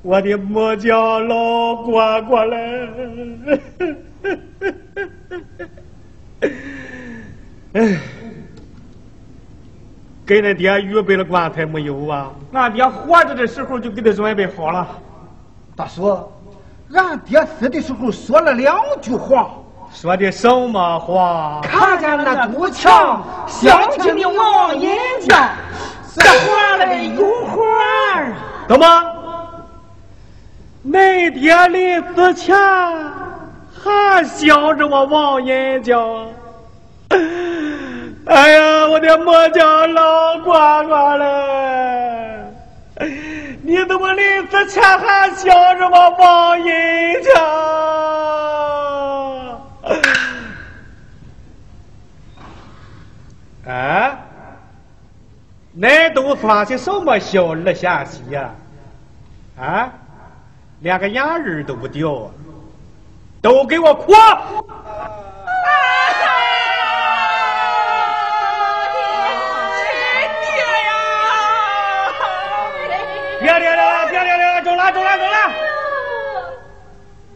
Speaker 4: 我的木匠老乖乖嘞，哎，给恁爹预备了棺材没有啊？
Speaker 2: 俺爹活着的时候就给他准备好了。
Speaker 3: 大叔，俺爹死的时候说了两句话，
Speaker 4: 说的什么话？
Speaker 3: 看见那堵墙，想起你王银匠，这画嘞有画。
Speaker 4: 怎么？恁爹临死前还想着我王银匠，哎呀，我的莫家老乖乖嘞！你怎么临死前还想着我王银匠？啊？恁都发些什么小儿下棋呀？啊？连个眼仁都不掉，都给我哭！别别了，别别了，中了，中了，中了！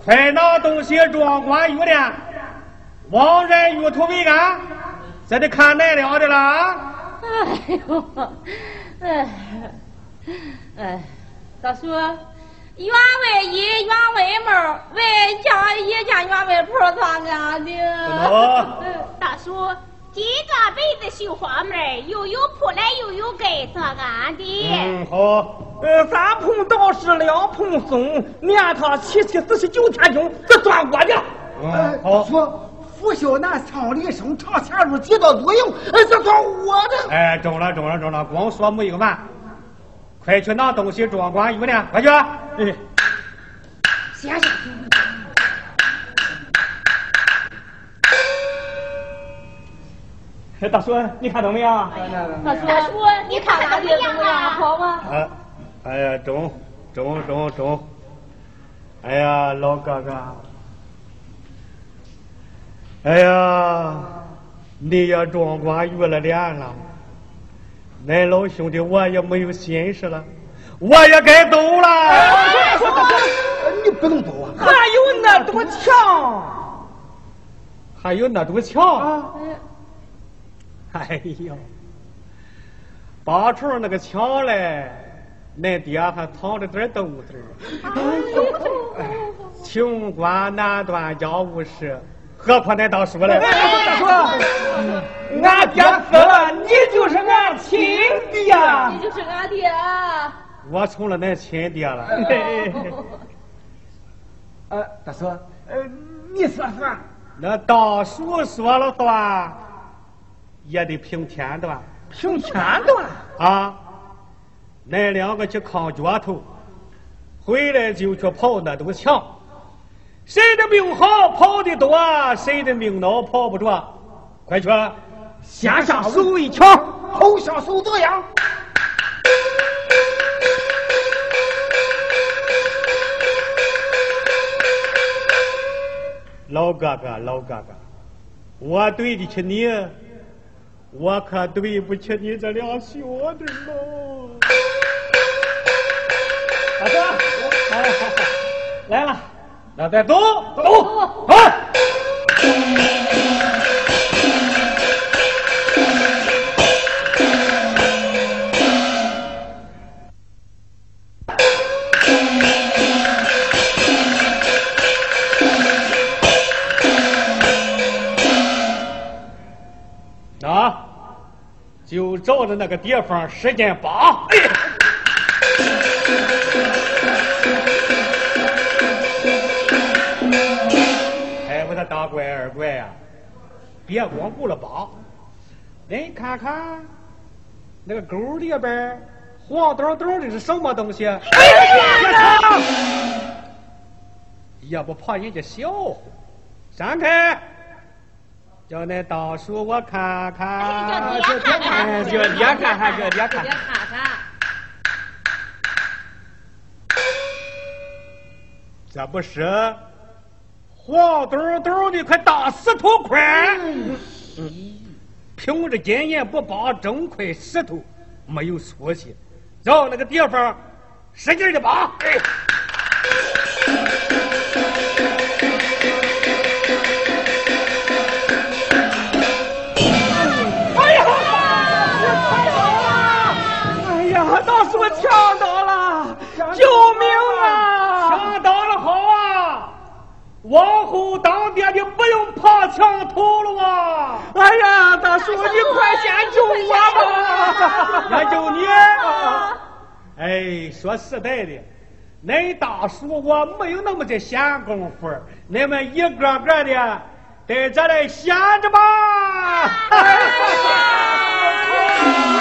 Speaker 4: 快拿东西装官玉的，往人玉土为安，这得看奶了的了。
Speaker 1: 哎呦，哎，哎，大叔。原外衣，员外帽，外加一件原外袍，咋干的？
Speaker 6: 大叔，几个被子绣花门，又有铺来又有盖，咋干的？
Speaker 4: 嗯，好。
Speaker 3: 呃，三蓬道士，两蓬松，念他七七四十九天经，这算我的。
Speaker 4: 嗯，好。
Speaker 3: 说拂晓南唱离声，长前路几道足影，哎，这算我的。
Speaker 4: 哎，中了，中了，中了，光说没有完。快去拿东西装官玉呢！快去！哎，
Speaker 1: 先生。
Speaker 2: 大叔，你看到没有？
Speaker 1: 大叔，大叔，你看哪里怎么样？好吗？
Speaker 4: 啊！哎呀，中中中中！哎呀，老哥哥！哎呀，你也装官玉了脸了。恁老兄弟，我也没有心事了，我也该走了。
Speaker 3: 你不能走啊！
Speaker 2: 还有那堵墙，
Speaker 4: 还有那堵墙。哎呀，八处那个墙嘞，恁爹还藏着点豆子儿。穷关难断家务事，何况恁大叔嘞？
Speaker 2: 大叔，俺爹死了，你就是俺亲爹。
Speaker 1: 你就是俺爹。
Speaker 4: 我成了恁亲爹了。
Speaker 2: 呃，大叔，呃，你说算。
Speaker 4: 那大叔说了算，也得凭天断。
Speaker 2: 凭天断
Speaker 4: 啊！恁两个去扛脚头，回来就去跑那堵墙。谁的命好跑得多，谁的命孬跑不着。快去！
Speaker 2: 先下手为强，后下手则样。
Speaker 4: 老哥哥，老哥哥，我对得起你，我可对不起你这俩小弟喽。大哥，来了，那再走走走。就照着那个地方使劲扒，哎，二怪呀，别光顾了扒，恁看看那个沟里边黄咚咚的是什么东西？也不怕人家笑话，闪开！叫那大叔我看看，
Speaker 6: 叫别看
Speaker 4: 看，叫别看看，叫爹看
Speaker 1: 看。
Speaker 4: 这不是黄咚咚的块大石头块？凭着经验不扒整块石头，没有出息。让那个地方使劲的扒。
Speaker 2: 我抢到了！救命啊！
Speaker 4: 抢到了好啊！往后当爹的不用爬墙头了啊！
Speaker 2: 哎呀，大叔，你快先救我吧！
Speaker 4: 先救你。哎，说实在的，恁大叔我没有那么的闲工夫，恁们一个个的在这里闲着吧。